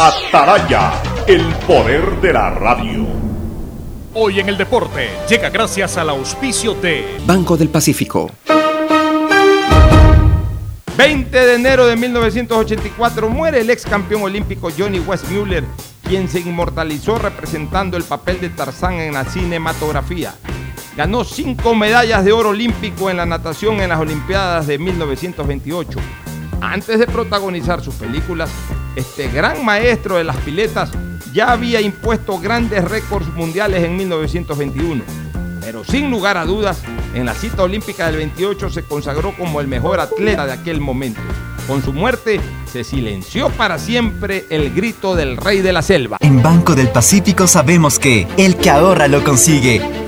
Ataraya, el poder de la radio. Hoy en el deporte llega gracias al auspicio de Banco del Pacífico. 20 de enero de 1984 muere el ex campeón olímpico Johnny Westmuller, quien se inmortalizó representando el papel de Tarzán en la cinematografía. Ganó cinco medallas de oro olímpico en la natación en las Olimpiadas de 1928. Antes de protagonizar sus películas, este gran maestro de las piletas ya había impuesto grandes récords mundiales en 1921. Pero sin lugar a dudas, en la cita olímpica del 28 se consagró como el mejor atleta de aquel momento. Con su muerte se silenció para siempre el grito del rey de la selva. En Banco del Pacífico sabemos que el que ahorra lo consigue.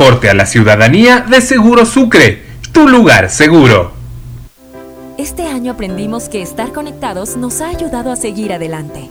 aporte a la ciudadanía de Seguro Sucre, tu lugar seguro. Este año aprendimos que estar conectados nos ha ayudado a seguir adelante.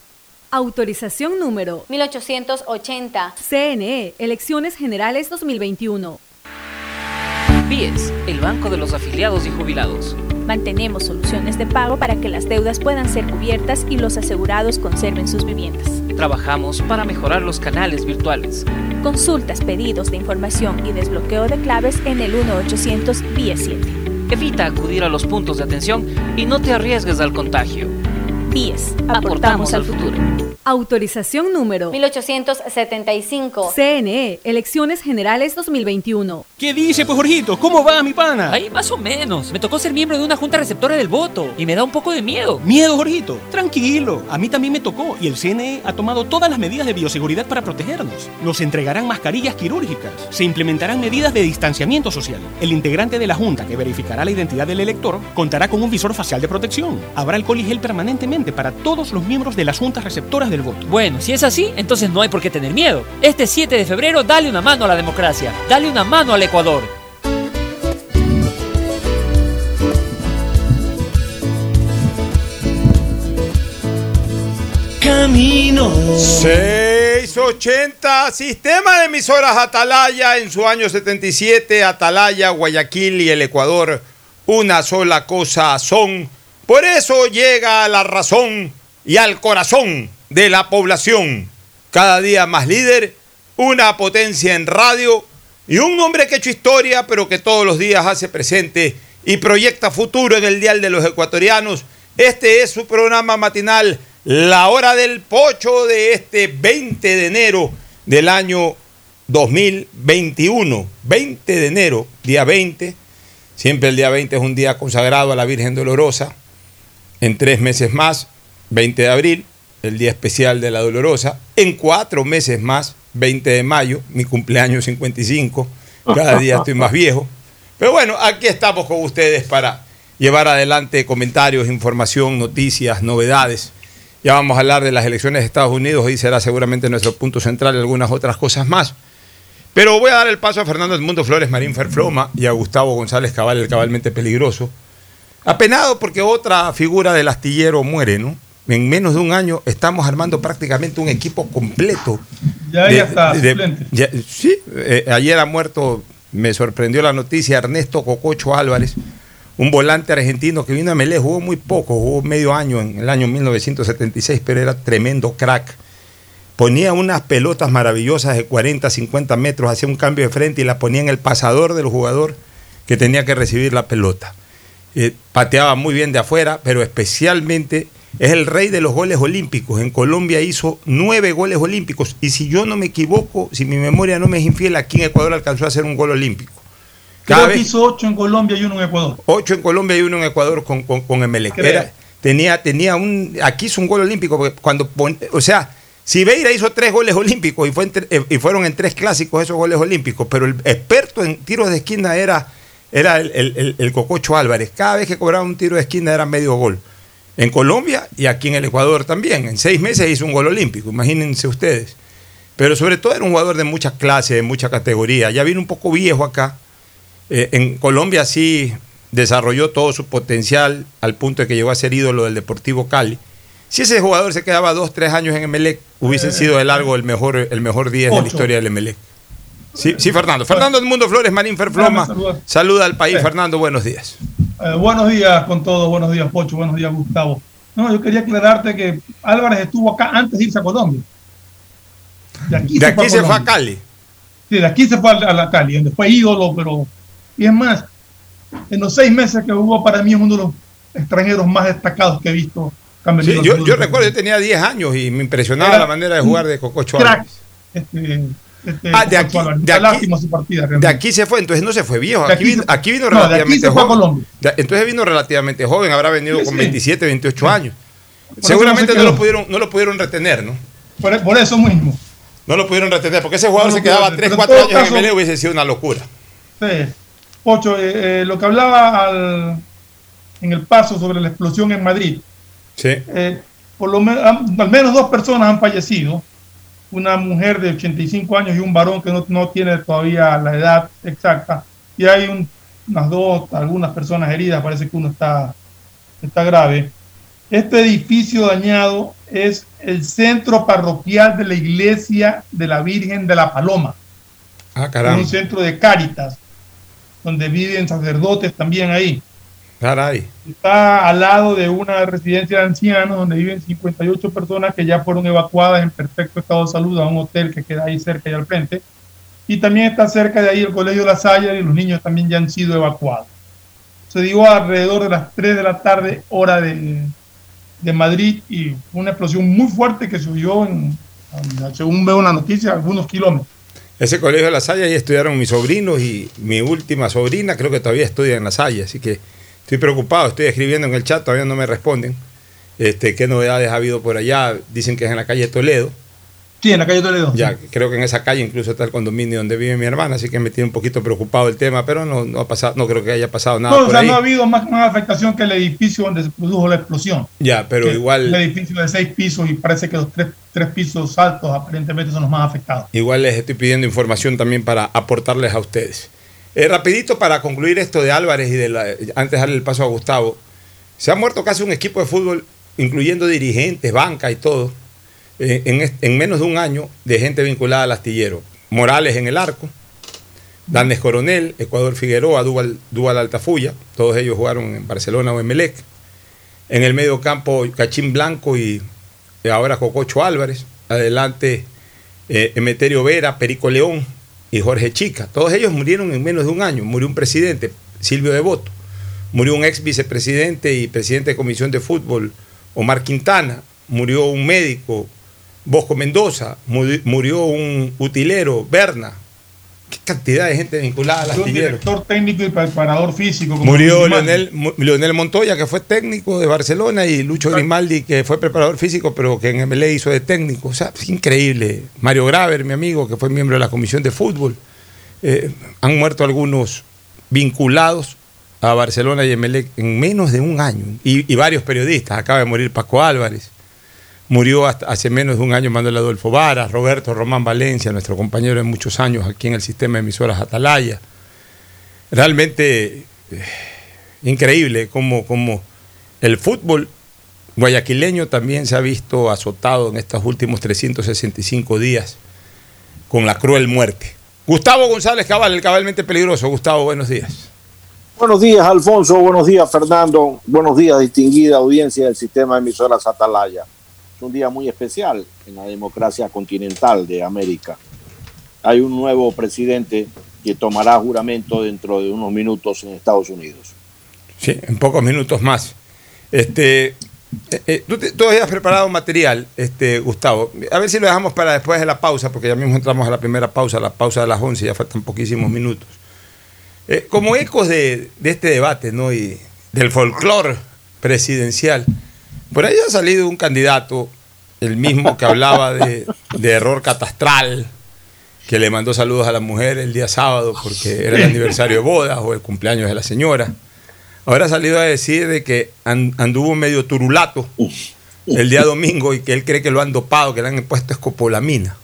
Autorización número 1880. CNE, Elecciones Generales 2021. BIES, el Banco de los Afiliados y Jubilados. Mantenemos soluciones de pago para que las deudas puedan ser cubiertas y los asegurados conserven sus viviendas. Trabajamos para mejorar los canales virtuales. Consultas, pedidos de información y desbloqueo de claves en el 1800 BIES 7. Evita acudir a los puntos de atención y no te arriesgues al contagio. BIES, aportamos al futuro. Autorización número 1875. CNE, Elecciones Generales 2021. ¿Qué dice, pues, Jorgito? ¿Cómo va mi pana? Ahí más o menos. Me tocó ser miembro de una junta receptora del voto y me da un poco de miedo. ¿Miedo, Jorgito? Tranquilo. A mí también me tocó y el CNE ha tomado todas las medidas de bioseguridad para protegernos. Nos entregarán mascarillas quirúrgicas. Se implementarán medidas de distanciamiento social. El integrante de la junta que verificará la identidad del elector contará con un visor facial de protección. Habrá alcohol y gel permanentemente para todos los miembros de las juntas receptoras del voto. Bueno, si es así, entonces no hay por qué tener miedo. Este 7 de febrero, dale una mano a la democracia. Dale una mano al Ecuador. Camino. 6 680, sistema de emisoras Atalaya en su año 77, Atalaya, Guayaquil y el Ecuador, una sola cosa son. Por eso llega a la razón y al corazón de la población. Cada día más líder, una potencia en radio y un hombre que ha hecho historia, pero que todos los días hace presente y proyecta futuro en el Dial de los Ecuatorianos. Este es su programa matinal la hora del pocho de este 20 de enero del año 2021. 20 de enero, día 20. Siempre el día 20 es un día consagrado a la Virgen Dolorosa. En tres meses más, 20 de abril, el día especial de la Dolorosa. En cuatro meses más, 20 de mayo, mi cumpleaños 55. Cada día estoy más viejo. Pero bueno, aquí estamos con ustedes para llevar adelante comentarios, información, noticias, novedades ya vamos a hablar de las elecciones de Estados Unidos, y será seguramente nuestro punto central y algunas otras cosas más. Pero voy a dar el paso a Fernando Edmundo Flores Marín Ferfloma y a Gustavo González Cabal, el cabalmente peligroso. Apenado porque otra figura del astillero muere, ¿no? En menos de un año estamos armando prácticamente un equipo completo. Ya, ya está, sí, eh, ayer ha muerto, me sorprendió la noticia, Ernesto Cococho Álvarez, un volante argentino que vino a Melé, jugó muy poco, jugó medio año en el año 1976, pero era tremendo crack. Ponía unas pelotas maravillosas de 40, 50 metros, hacía un cambio de frente y la ponía en el pasador del jugador que tenía que recibir la pelota. Eh, pateaba muy bien de afuera, pero especialmente es el rey de los goles olímpicos. En Colombia hizo nueve goles olímpicos y si yo no me equivoco, si mi memoria no me es infiel, aquí en Ecuador alcanzó a hacer un gol olímpico. Creo que hizo ocho en Colombia y uno en Ecuador. Ocho en Colombia y uno en Ecuador con, con, con Emelec. tenía, tenía un. Aquí hizo un gol olímpico, porque cuando. O sea, Sibeira hizo tres goles olímpicos y, fue eh, y fueron en tres clásicos esos goles olímpicos, pero el experto en tiros de esquina era, era el, el, Cococho Álvarez. Cada vez que cobraba un tiro de esquina era medio gol. En Colombia y aquí en el Ecuador también. En seis meses hizo un gol olímpico, imagínense ustedes. Pero sobre todo era un jugador de muchas clases, de mucha categoría. Ya vino un poco viejo acá eh, en Colombia sí desarrolló todo su potencial al punto de que llegó a ser ídolo del Deportivo Cali. Si ese jugador se quedaba dos, tres años en Emelec, hubiese eh. sido de largo el mejor, el mejor 10 de la historia del Emelec. Sí, sí, Fernando. Fernando del Mundo Flores, Marín Ferfloma. Saluda al país. Fernando, buenos días. Eh, buenos días con todos. Buenos días, Pocho. Buenos días, Gustavo. No, yo quería aclararte que Álvarez estuvo acá antes de irse a Colombia. De aquí, se, fue, se fue a Cali. Sí, de aquí se fue a la Cali, donde fue ídolo, pero y es más, en los seis meses que hubo para mí es uno de los extranjeros más destacados que he visto. yo, yo recuerdo, yo tenía 10 años y me impresionaba la manera de jugar de Cococho Este, este, ah, de aquí, de, aquí, partida, de aquí, se fue, entonces no se fue viejo. Aquí, vino, aquí vino relativamente joven. entonces vino relativamente joven, habrá venido con 27, 28 años. Seguramente no, lo pudieron, no lo pudieron retener, ¿no? Por, eso mismo. No lo pudieron retener, porque ese jugador se quedaba 3, 4 años en el hubiese sido una locura. Sí. Ocho, eh, eh, lo que hablaba al, en el paso sobre la explosión en Madrid. Sí. Eh, por lo menos, al menos dos personas han fallecido. Una mujer de 85 años y un varón que no, no tiene todavía la edad exacta. Y hay unas dos, algunas personas heridas. Parece que uno está, está grave. Este edificio dañado es el centro parroquial de la iglesia de la Virgen de la Paloma. Ah, caramba. un centro de Cáritas donde viven sacerdotes también ahí. Caray. Está al lado de una residencia de ancianos donde viven 58 personas que ya fueron evacuadas en perfecto estado de salud a un hotel que queda ahí cerca y al frente. Y también está cerca de ahí el Colegio La Salle y los niños también ya han sido evacuados. Se dio alrededor de las 3 de la tarde, hora de, de Madrid, y una explosión muy fuerte que subió, en, según veo la noticia, algunos kilómetros. Ese colegio de La Salle ahí estudiaron mis sobrinos y mi última sobrina creo que todavía estudia en La Salle, así que estoy preocupado, estoy escribiendo en el chat, todavía no me responden. Este, ¿Qué novedades ha habido por allá? Dicen que es en la calle Toledo. Sí, en la calle Toledo. Ya, creo que en esa calle incluso está el condominio donde vive mi hermana, así que me tiene un poquito preocupado el tema, pero no, no ha pasado, no creo que haya pasado nada. No, o sea, no ha habido más, más, afectación que el edificio donde se produjo la explosión. Ya, pero igual. El edificio de seis pisos y parece que los tres, tres pisos altos aparentemente son los más afectados. Igual les estoy pidiendo información también para aportarles a ustedes. Eh, rapidito para concluir esto de Álvarez y de la, antes de darle el paso a Gustavo. Se ha muerto casi un equipo de fútbol, incluyendo dirigentes, banca y todo eh, en, menos de un año de gente vinculada al astillero. Morales en el arco, Danes Coronel, Ecuador Figueroa, Dual, Dual Altafulla, todos ellos jugaron en Barcelona o en Melec. En el medio campo, Cachín Blanco y y ahora Cococho Álvarez. Adelante, eh, Emeterio Vera, Perico León y Jorge Chica. Todos ellos murieron en menos de un año. Murió un presidente, Silvio Devoto. Murió un ex vicepresidente y presidente de comisión de fútbol, Omar Quintana. Murió un médico, Bosco Mendoza. Muri- Murió un utilero, Berna. Qué cantidad de gente vinculada al astillero. director técnico y preparador físico. como Murió. Leonel, Leonel Montoya, que fue técnico de Barcelona, y Lucho Grimaldi, que fue preparador físico, pero que en MLE hizo de técnico. O sea, es increíble. Mario Graver, mi amigo, que fue miembro de la comisión de fútbol. Eh, han muerto algunos vinculados a Barcelona y MLE en menos de un año. Y, y varios periodistas. Acaba de morir Paco Álvarez. Murió hace menos de un año Manuel Adolfo Vara, Roberto Román Valencia, nuestro compañero de muchos años aquí en el sistema de emisoras Atalaya. Realmente eh, increíble cómo, cómo el fútbol guayaquileño también se ha visto azotado en estos últimos 365 días con la cruel muerte. Gustavo González Cabal, el cabalmente peligroso. Gustavo, buenos días. Buenos días, Alfonso. Buenos días, Fernando. Buenos días, distinguida audiencia del sistema de emisoras Atalaya. Un día muy especial en la democracia continental de América. Hay un nuevo presidente que tomará juramento dentro de unos minutos en Estados Unidos. Sí, en pocos minutos más. Este, eh, eh, tú, te- tú habías preparado material, este, Gustavo. A ver si lo dejamos para después de la pausa, porque ya mismo entramos a la primera pausa, la pausa de las 11, ya faltan poquísimos minutos. Eh, como ecos de, de este debate, ¿no? Y del folclore presidencial, por ahí ha salido un candidato, el mismo que hablaba de, de error catastral, que le mandó saludos a la mujer el día sábado porque era el aniversario de bodas o el cumpleaños de la señora. Ahora ha salido a decir de que an- anduvo medio turulato el día domingo y que él cree que lo han dopado, que le han puesto escopolamina.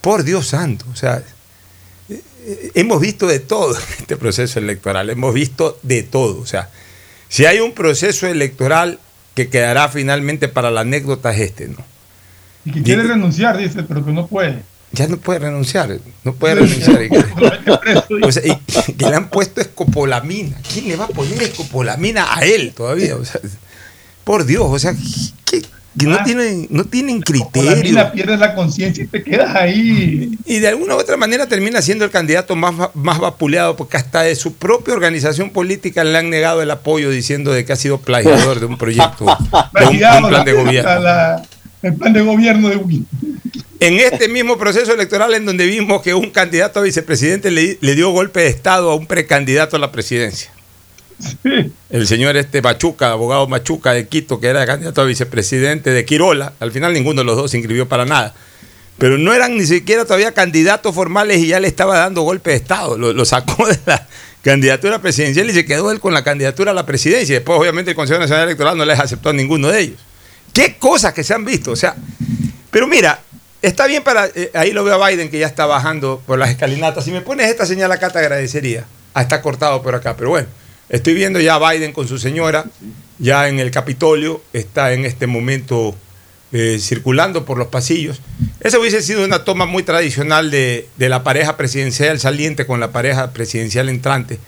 Por Dios santo, o sea, hemos visto de todo en este proceso electoral, hemos visto de todo. O sea, si hay un proceso electoral que quedará finalmente para la anécdota es este, ¿no? Y que quiere renunciar, dice, pero que no puede. Ya no puede renunciar, no puede renunciar. Y que- o sea, y que le han puesto escopolamina. ¿Quién le va a poner escopolamina a él todavía? O sea, por Dios, o sea, que, que no, tienen, no tienen la criterio. mina pierdes la conciencia y te quedas ahí. Y de alguna u otra manera termina siendo el candidato más, más vapuleado, porque hasta de su propia organización política le han negado el apoyo diciendo de que ha sido plagiador de un proyecto, de un, de un Plagiado plan de la- gobierno. la- el plan de gobierno de Win. En este mismo proceso electoral en donde vimos que un candidato a vicepresidente le, le dio golpe de Estado a un precandidato a la presidencia. El señor este Machuca, abogado Machuca de Quito, que era candidato a vicepresidente de Quirola, al final ninguno de los dos se inscribió para nada. Pero no eran ni siquiera todavía candidatos formales y ya le estaba dando golpe de Estado. Lo, sacó de la candidatura presidencial y se quedó él con la candidatura a la presidencia. Después, obviamente, el Consejo Nacional Electoral no les aceptó a ninguno de ellos. Qué cosas que se han visto. O sea, pero mira, está bien para. eh, ahí lo veo a Biden que ya está bajando por las escalinatas. Si me pones esta señal acá, te agradecería. Ah, está cortado por acá, pero bueno. Estoy viendo ya a Biden con su señora, ya en el Capitolio, está en este momento eh, circulando por los pasillos. Esa hubiese sido una toma muy tradicional de, de la pareja presidencial saliente con la pareja presidencial entrante,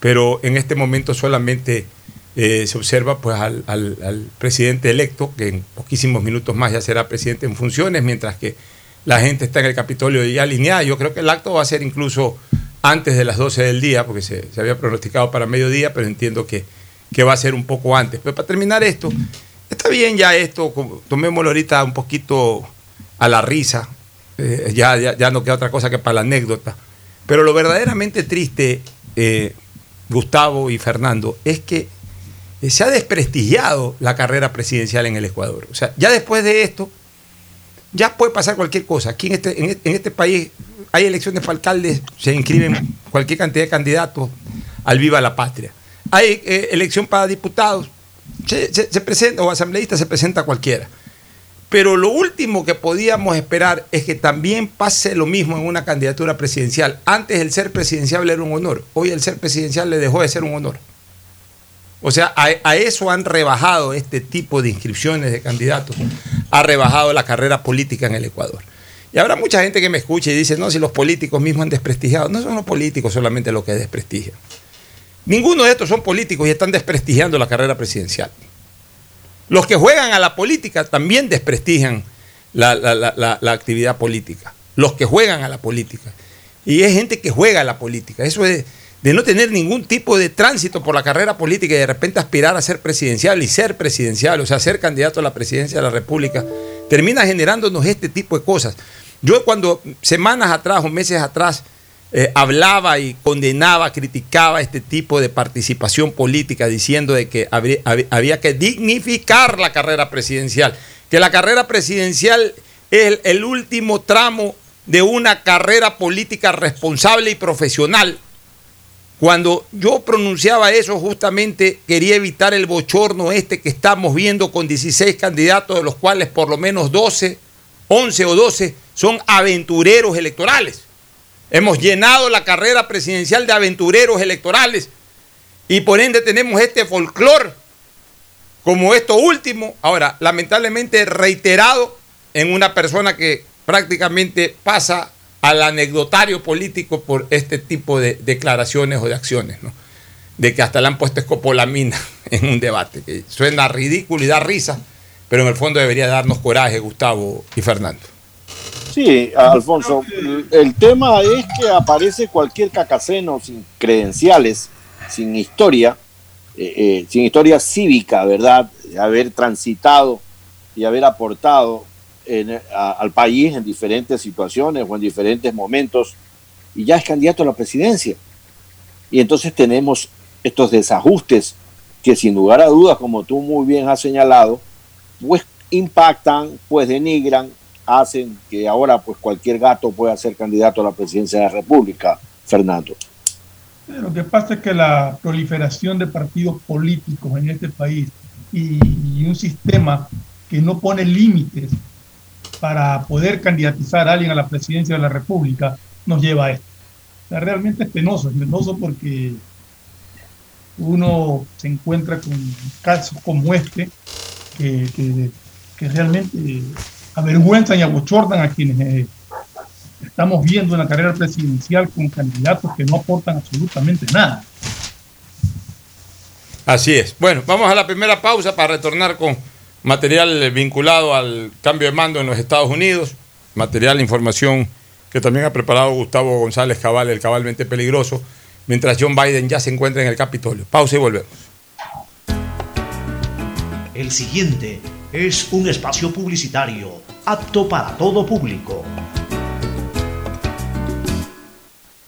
pero en este momento solamente eh, se observa pues al, al- al presidente electo, que en poquísimos minutos más ya será presidente en funciones, mientras que la gente está en el Capitolio ya alineada. Yo creo que el acto va a ser incluso antes de las 12 del día, porque se, había pronosticado para mediodía, pero entiendo que, que va a ser un poco antes. Pero para terminar esto, está bien ya esto, tomémoslo ahorita un poquito a la risa, eh, ya, ya, ya no queda otra cosa que para la anécdota. Pero lo verdaderamente triste, eh, Gustavo y Fernando, es que eh, se ha desprestigiado la carrera presidencial en el Ecuador. O sea, ya después de esto, ya puede pasar cualquier cosa. Aquí en este, en este país hay elecciones para alcaldes, se inscriben cualquier cantidad de candidatos al Viva la Patria. Hay eh, elección para diputados, se, se- se presenta, o asambleísta se presenta cualquiera. Pero lo último que podíamos esperar es que también pase lo mismo en una candidatura presidencial. Antes el ser presidencial era un honor, hoy el ser presidencial le dejó de ser un honor. O sea, a eso han rebajado este tipo de inscripciones de candidatos, ha rebajado la carrera política en el Ecuador. Y habrá mucha gente que me escuche y dice, no, si los políticos mismos han desprestigiado. No son los políticos solamente los que desprestigian. Ninguno de estos son políticos y están desprestigiando la carrera presidencial. Los que juegan a la política también desprestigian la, la- la- la actividad política. Los que juegan a la política. Y es gente que juega a la política. Eso es de no tener ningún tipo de tránsito por la carrera política y de repente aspirar a ser presidencial y ser presidencial, o sea, ser candidato a la presidencia de la República, termina generándonos este tipo de cosas. Yo cuando semanas atrás o meses atrás eh, hablaba y condenaba, criticaba este tipo de participación política diciendo de que había que dignificar la carrera presidencial, que la carrera presidencial es el, el último tramo de una carrera política responsable y profesional. Cuando yo pronunciaba eso, justamente quería evitar el bochorno este que estamos viendo con 16 candidatos, de los cuales por lo menos 12, 11 o 12 son aventureros electorales. Hemos llenado la carrera presidencial de aventureros electorales y por ende tenemos este folclore como esto último, ahora lamentablemente reiterado en una persona que prácticamente pasa al anecdotario político por este tipo de declaraciones o de acciones, ¿no? De que hasta le han puesto escopolamina en un debate, que suena ridículo y da risa, pero en el fondo debería darnos coraje, Gustavo y Fernando. Sí, Alfonso, el tema es que aparece cualquier cacaceno sin credenciales, sin historia, eh, eh, sin historia cívica, ¿verdad? De haber transitado y haber aportado al país en diferentes situaciones o en diferentes momentos, y ya es candidato a la presidencia. Y entonces tenemos estos desajustes que sin lugar a dudas, como tú muy bien has señalado, pues impactan, pues denigran, hacen que ahora pues cualquier gato pueda ser candidato a la presidencia de la República, Fernando. Lo que pasa es que la proliferación de partidos políticos en este país y, un sistema que no pone límites para poder candidatizar a alguien a la presidencia de la República nos lleva a esto. Realmente es penoso, es penoso porque uno se encuentra con casos como este que- que realmente avergüenzan y abochornan a quienes eh, estamos viendo una carrera presidencial con candidatos que no aportan absolutamente nada. Así es. Bueno, vamos a la primera pausa para retornar con material vinculado al cambio de mando en los Estados Unidos, material, información que también ha preparado Gustavo González Cabal, el cabalmente peligroso, mientras John Biden ya se encuentra en el Capitolio. Pausa y volvemos. El siguiente es un espacio publicitario apto para todo público.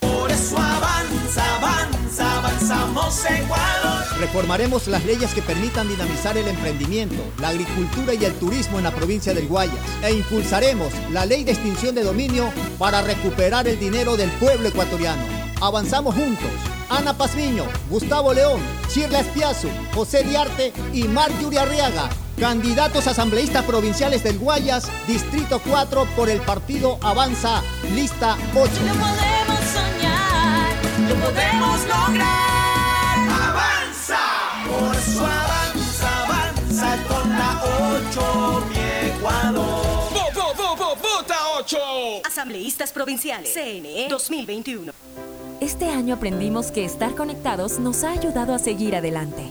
Por eso avanza, avanza, avanzamos Ecuador. Reformaremos las leyes que permitan dinamizar el emprendimiento, la agricultura y el turismo en la provincia del Guayas e impulsaremos la ley de extinción de dominio para recuperar el dinero del pueblo ecuatoriano. Avanzamos juntos. Ana Pazmiño, Gustavo León, Chirla Espiazu, José Diarte y Marjorie Arriaga, candidatos asambleístas provinciales del Guayas, Distrito 4 por el partido Avanza, lista 8. podemos soñar, lo podemos lograr. Avanza, por eso avanza, avanza con la 8, mi Ecuador. ¡Vota 8! Asambleístas Provinciales. CNE 2021. Este año aprendimos que estar conectados nos ha ayudado a seguir adelante.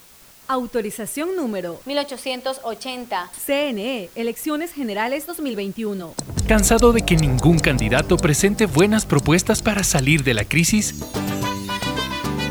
Autorización número 1880. CNE, Elecciones Generales 2021. ¿Cansado de que ningún candidato presente buenas propuestas para salir de la crisis?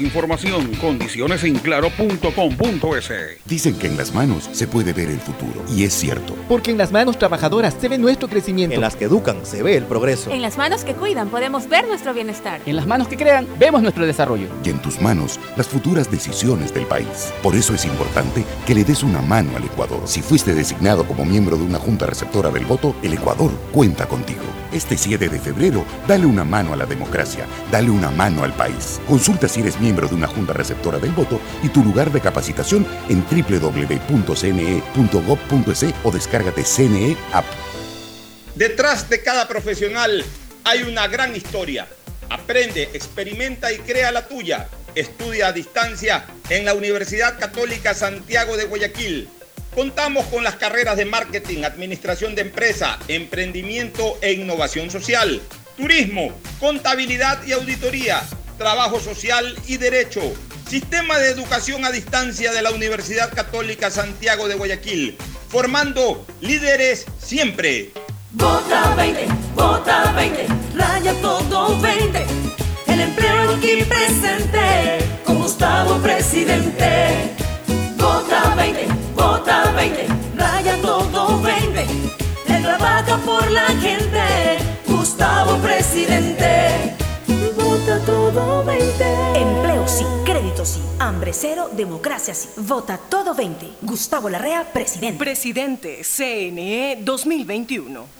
información, condiciones en claro.com.es. Dicen que en las manos se puede ver el futuro. Y es cierto. Porque en las manos trabajadoras se ve nuestro crecimiento. En las que educan se ve el progreso. En las manos que cuidan podemos ver nuestro bienestar. En las manos que crean vemos nuestro desarrollo. Y en tus manos las futuras decisiones del país. Por eso es importante que le des una mano al Ecuador. Si fuiste designado como miembro de una junta receptora del voto, el Ecuador cuenta contigo. Este 7 de febrero, dale una mano a la democracia, dale una mano al país. Consulta si eres miembro de una junta receptora del voto y tu lugar de capacitación en www.cne.gov.es o descárgate CNE App. Detrás de cada profesional hay una gran historia. Aprende, experimenta y crea la tuya. Estudia a distancia en la Universidad Católica Santiago de Guayaquil. Contamos con las carreras de marketing, administración de empresa, emprendimiento e innovación social, turismo, contabilidad y auditoría, trabajo social y derecho. Sistema de educación a distancia de la Universidad Católica Santiago de Guayaquil, formando líderes siempre. Vota 20, vota 20, raya todo 20. El empleo aquí presente, con Gustavo presidente. Vota 20, vota 20, raya todo 20. Él trabaja por la hambre cero, democracia sí. Vota todo 20. Gustavo Larrea, presidente. Presidente CNE 2021.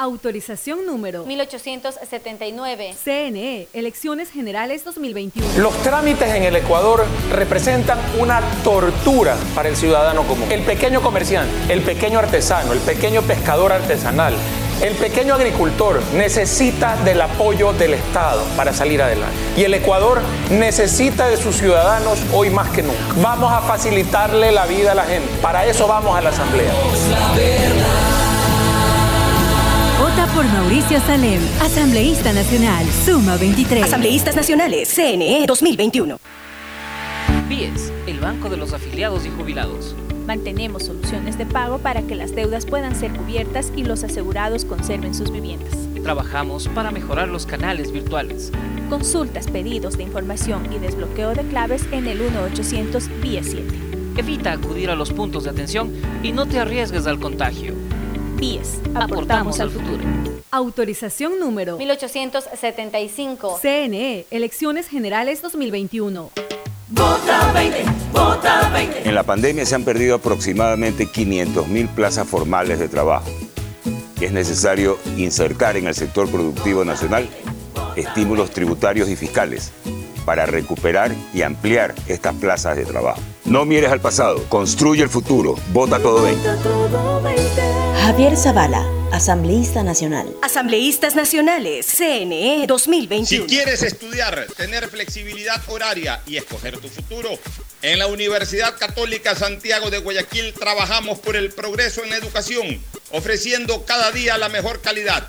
Autorización número 1879. CNE, Elecciones Generales 2021. Los trámites en el Ecuador representan una tortura para el ciudadano común. El pequeño comerciante, el pequeño artesano, el pequeño pescador artesanal, el pequeño agricultor necesita del apoyo del Estado para salir adelante. Y el Ecuador necesita de sus ciudadanos hoy más que nunca. Vamos a facilitarle la vida a la gente. Para eso vamos a la Asamblea. Por Mauricio Salem, Asambleísta Nacional, Suma 23. Asambleístas Nacionales, CNE 2021. BIES, el Banco de los Afiliados y Jubilados. Mantenemos soluciones de pago para que las deudas puedan ser cubiertas y los asegurados conserven sus viviendas. Trabajamos para mejorar los canales virtuales. Consultas, pedidos de información y desbloqueo de claves en el 1-800 BIES 7. Evita acudir a los puntos de atención y no te arriesgues al contagio. BIES, aportamos al futuro. Autorización número 1875. CNE, Elecciones Generales 2021. Vota 20, vota 20. En la pandemia se han perdido aproximadamente 500.000 plazas formales de trabajo. Es necesario insertar en el sector productivo nacional estímulos tributarios y fiscales para recuperar y ampliar estas plazas de trabajo. No mires al pasado, construye el futuro. Vota todo 20. Javier Zavala, Asambleísta Nacional. Asambleístas Nacionales, CNE 2021. Si quieres estudiar, tener flexibilidad horaria y escoger tu futuro, en la Universidad Católica Santiago de Guayaquil trabajamos por el progreso en la educación, ofreciendo cada día la mejor calidad.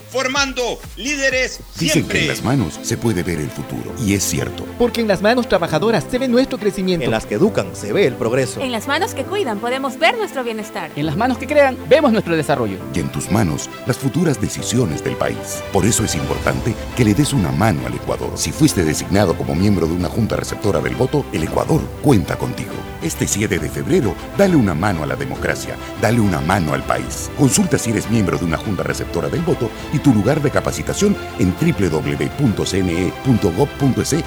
formando líderes Dicen que en las manos se puede ver el futuro. Y es cierto. Porque en las manos trabajadoras se ve nuestro crecimiento. En las que educan se ve el progreso. En las manos que cuidan podemos ver nuestro bienestar. En las manos que crean, vemos nuestro desarrollo. Y en tus manos, las futuras decisiones del país. Por eso es importante que le des una mano al Ecuador. Si fuiste designado como miembro de una junta receptora del voto, el Ecuador cuenta contigo. Este 7 de febrero, dale una mano a la democracia, dale una mano al país. Consulta si eres miembro de una junta receptora del voto y tu lugar de capacitación en www.cne.gov.es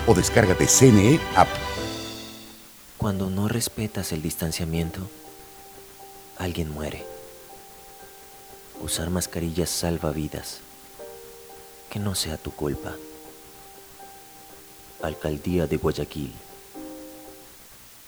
o descárgate CNE App. Cuando no respetas el distanciamiento, alguien muere. Usar mascarillas salva vidas. Que no sea tu culpa. Alcaldía de Guayaquil.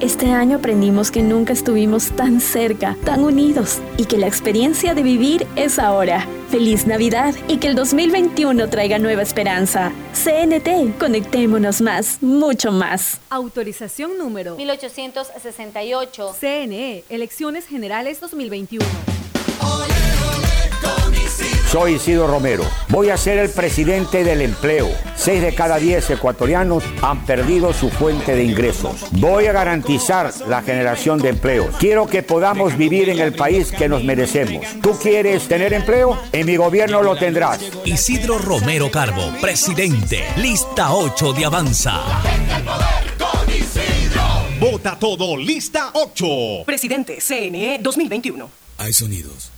Este año aprendimos que nunca estuvimos tan cerca, tan unidos y que la experiencia de vivir es ahora. Feliz Navidad y que el 2021 traiga nueva esperanza. CNT, conectémonos más, mucho más. Autorización número 1868. CNE, Elecciones Generales 2021. Soy Isidro Romero. Voy a ser el presidente del empleo. Seis de cada diez ecuatorianos han perdido su fuente de ingresos. Voy a garantizar la generación de empleos. Quiero que podamos vivir en el país que nos merecemos. ¿Tú quieres tener empleo? En mi gobierno lo tendrás. Isidro Romero Carbo, presidente. Lista 8 de Avanza. Vota todo, lista 8. Presidente, CNE 2021. Hay sonidos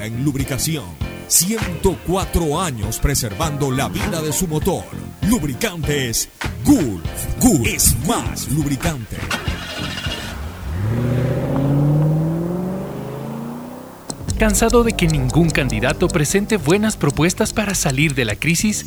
en lubricación. 104 años preservando la vida de su motor. Lubricantes Gulf. Gulf es más lubricante. ¿Cansado de que ningún candidato presente buenas propuestas para salir de la crisis?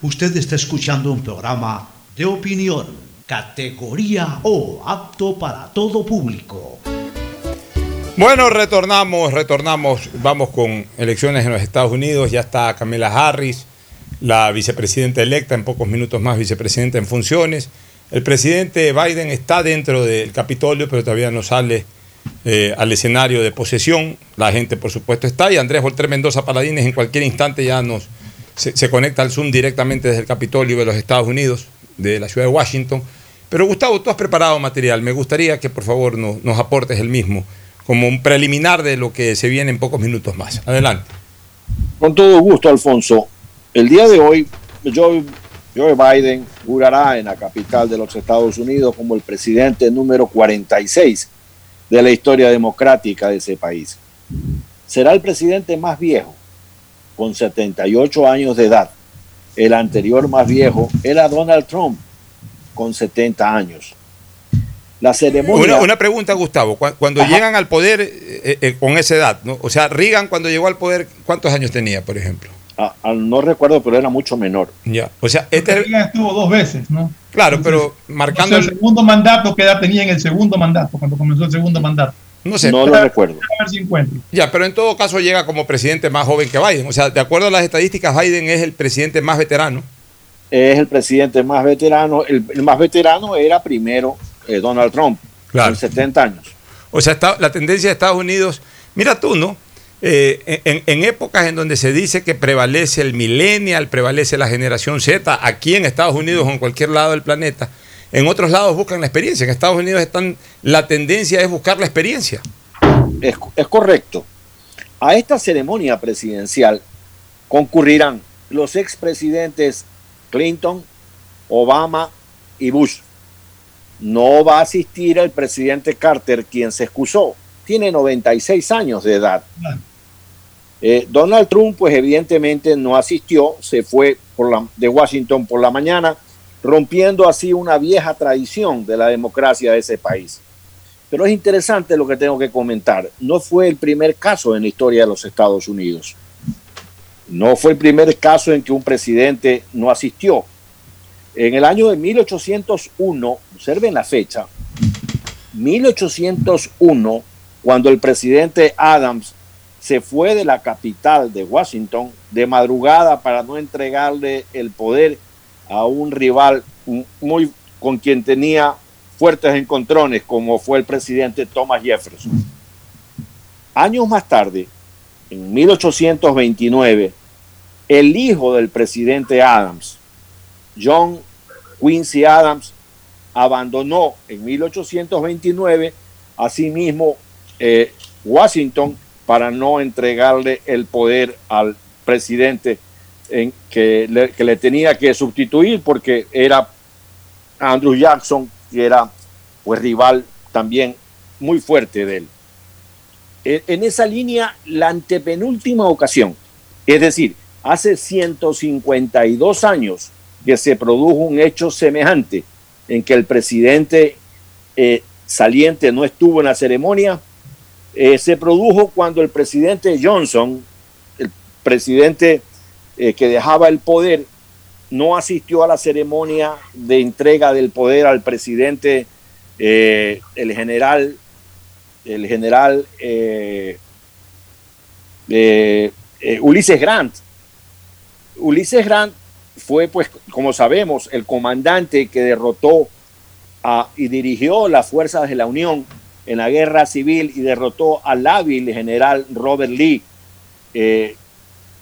Usted está escuchando un programa de opinión, categoría O, apto para todo público. Bueno, retornamos, retornamos, vamos con elecciones en los Estados Unidos, ya está Camila Harris, la vicepresidenta electa, en pocos minutos más vicepresidenta en funciones. El presidente Biden está dentro del Capitolio, pero todavía no sale eh, al escenario de posesión. La gente, por supuesto, está y Andrés Volter Mendoza Paladines en cualquier instante ya nos se, conecta al Zoom directamente desde el Capitolio de los Estados Unidos, de la ciudad de Washington. Pero Gustavo, tú has preparado material. Me gustaría que por favor no, nos aportes el mismo, como un preliminar de lo que se viene en pocos minutos más. Adelante. Con todo gusto, Alfonso. El día de hoy, Joe, Joe Biden jurará en la capital de los Estados Unidos como el presidente número 46 de la historia democrática de ese país. Será el presidente más viejo con 78 años de edad. El anterior más viejo era Donald Trump, con 70 años. La ceremonia... Una, una pregunta, Gustavo. Cuando Ajá. llegan al poder eh, eh, con esa edad, ¿no? o sea, Reagan cuando llegó al poder, ¿cuántos años tenía, por ejemplo? Ah, ah, no recuerdo, pero era mucho menor. Ya, o sea, este estuvo dos veces, ¿no? Claro, pero marcando el segundo mandato, ¿qué edad tenía en el segundo mandato, cuando comenzó el segundo mandato? No sé. No lo recuerdo. Ya, pero en todo caso llega como presidente más joven que Biden. O sea, de acuerdo a las estadísticas, Biden es el presidente más veterano. Es el presidente más veterano. El, más veterano era primero eh, Donald Trump, con 70 años. O sea, está, la tendencia de Estados Unidos, mira tú, ¿no? Eh, en, épocas en donde se dice que prevalece el millennial, prevalece la generación Z, aquí en Estados Unidos o en cualquier lado del planeta, en otros lados buscan la experiencia. En Estados Unidos están, la tendencia es buscar la experiencia. Es, correcto. A esta ceremonia presidencial concurrirán los expresidentes Clinton, Obama y Bush. No va a asistir el presidente Carter, quien se excusó. Tiene 96 años de edad. Eh, Donald Trump, pues evidentemente no asistió, se fue por la, de Washington por la mañana, rompiendo así una vieja tradición de la democracia de ese país. Pero es interesante lo que tengo que comentar. No fue el primer caso en la historia de los Estados Unidos. No fue el primer caso en que un presidente no asistió. En el año de 1801, observen la fecha, 1801, cuando el presidente Adams se fue de la capital de Washington de madrugada para no entregarle el poder a un rival muy con quien tenía fuertes encontrones como fue el presidente Thomas Jefferson. Años más tarde, en 1829, el hijo del presidente Adams, John Quincy Adams, abandonó en 1829 asimismo eh, Washington para no entregarle el poder al presidente que, le, tenía que sustituir porque era Andrew Jackson, que era pues rival también muy fuerte de él. E, en esa línea, la antepenúltima ocasión, es decir, hace 152 años que se produjo un hecho semejante en que el presidente eh, saliente no estuvo en la ceremonia, eh, se produjo cuando el presidente Johnson, el presidente eh, que dejaba el poder, no asistió a la ceremonia de entrega del poder al presidente, eh, el general, el general Ulises Grant. Ulises Grant fue, pues, como sabemos, el comandante que derrotó a, y dirigió las fuerzas de la Unión en la guerra civil y derrotó al hábil general Robert Lee. Eh,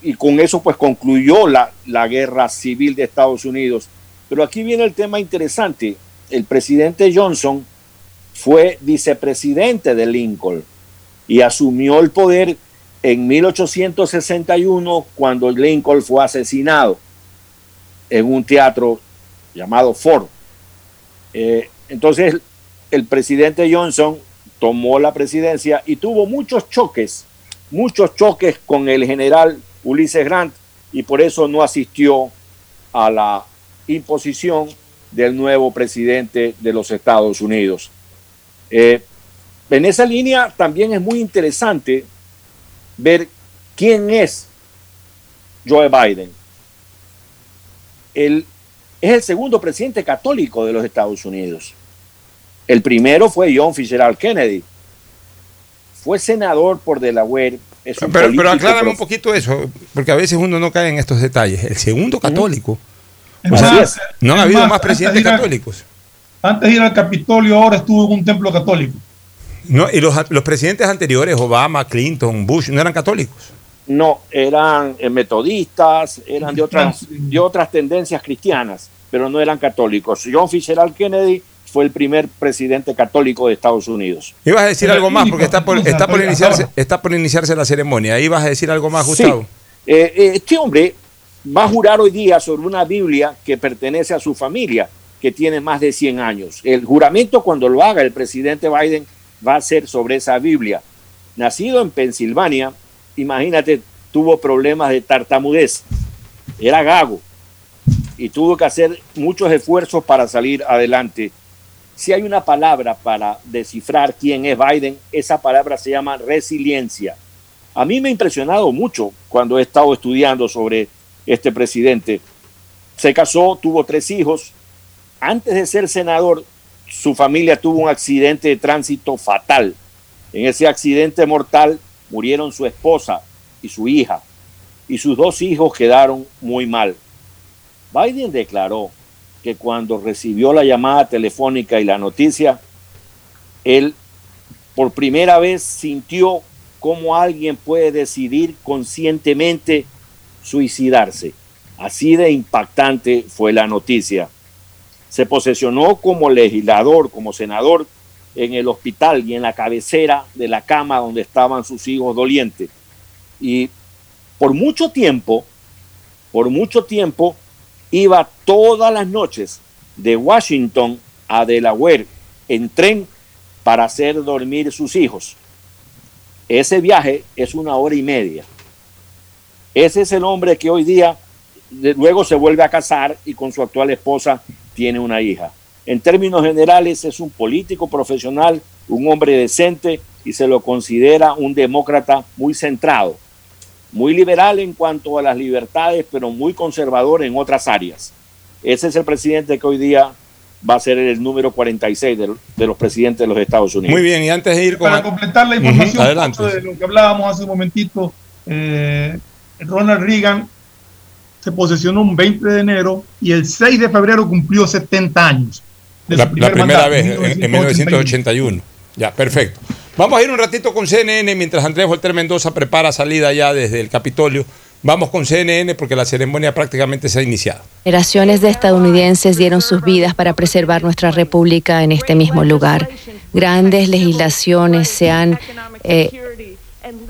y con eso pues concluyó la, la guerra civil de Estados Unidos. Pero aquí viene el tema interesante. El presidente Johnson fue vicepresidente de Lincoln y asumió el poder en 1861 cuando Lincoln fue asesinado en un teatro llamado Ford. Eh, entonces el presidente Johnson tomó la presidencia y tuvo muchos choques, muchos choques con el general Ulises Grant y por eso no asistió a la imposición del nuevo presidente de los Estados Unidos. Eh, en esa línea también es muy interesante ver quién es Joe Biden. Él es el segundo presidente católico de los Estados Unidos. El primero fue John Fitzgerald Kennedy. Fue senador por Delaware. Pero, pero aclárame un poquito eso, porque a veces uno no cae en estos detalles. El segundo católico. no ha habido más, presidentes católicos. Antes de ir al Capitolio, ahora estuvo en un templo católico. No, y los, presidentes anteriores, Obama, Clinton, Bush, no eran católicos. No, eran eh, metodistas, eran de otras, de otras tendencias cristianas, pero no eran católicos. John Fitzgerald Kennedy fue el primer presidente católico de Estados Unidos. Ibas a decir algo más porque está por, está por, iniciarse, está por iniciarse la ceremonia. Ibas a decir algo más, Gustavo. Eh, eh, este hombre va a jurar hoy día sobre una Biblia que pertenece a su familia, que tiene más de 100 años. El juramento cuando lo haga el presidente Biden va a ser sobre esa Biblia. Nacido en Pensilvania, imagínate, tuvo problemas de tartamudez. Era gago y tuvo que hacer muchos esfuerzos para salir adelante si hay una palabra para descifrar quién es Biden, esa palabra se llama resiliencia. A mí me ha impresionado mucho cuando he estado estudiando sobre este presidente. Se casó, tuvo tres hijos. Antes de ser senador, su familia tuvo un accidente de tránsito fatal. En ese accidente mortal murieron su esposa y su hija, y sus dos hijos quedaron muy mal. Biden declaró que cuando recibió la llamada telefónica y la noticia, él por primera vez sintió cómo alguien puede decidir conscientemente suicidarse. Así de impactante fue la noticia. Se posesionó como legislador, como senador, en el hospital y en la cabecera de la cama donde estaban sus hijos dolientes. Y por mucho tiempo, por mucho tiempo, iba todas las noches de Washington a Delaware en tren para hacer dormir sus hijos. Ese viaje es una hora y media. Ese es el hombre que hoy día luego se vuelve a casar y con su actual esposa tiene una hija. En términos generales es un político profesional, un hombre decente y se lo considera un demócrata muy centrado, muy liberal en cuanto a las libertades, pero muy conservador en otras áreas. Ese es el presidente que hoy día va a ser el número 46 de, de los presidentes de los Estados Unidos. Muy bien, y antes de ir con... Para completar la información de lo que hablábamos hace un momentito, eh, Ronald Reagan se posesionó un 20 de enero y el 6 de febrero cumplió 70 años. La, primera vez, en, 1981. Ya, perfecto. Vamos a ir un ratito con CNN mientras Andrés Volter Mendoza prepara salida ya desde el Capitolio. Vamos con CNN porque la ceremonia prácticamente se ha iniciado. Generaciones de estadounidenses dieron sus vidas para preservar nuestra república en este mismo lugar. Grandes legislaciones se han eh,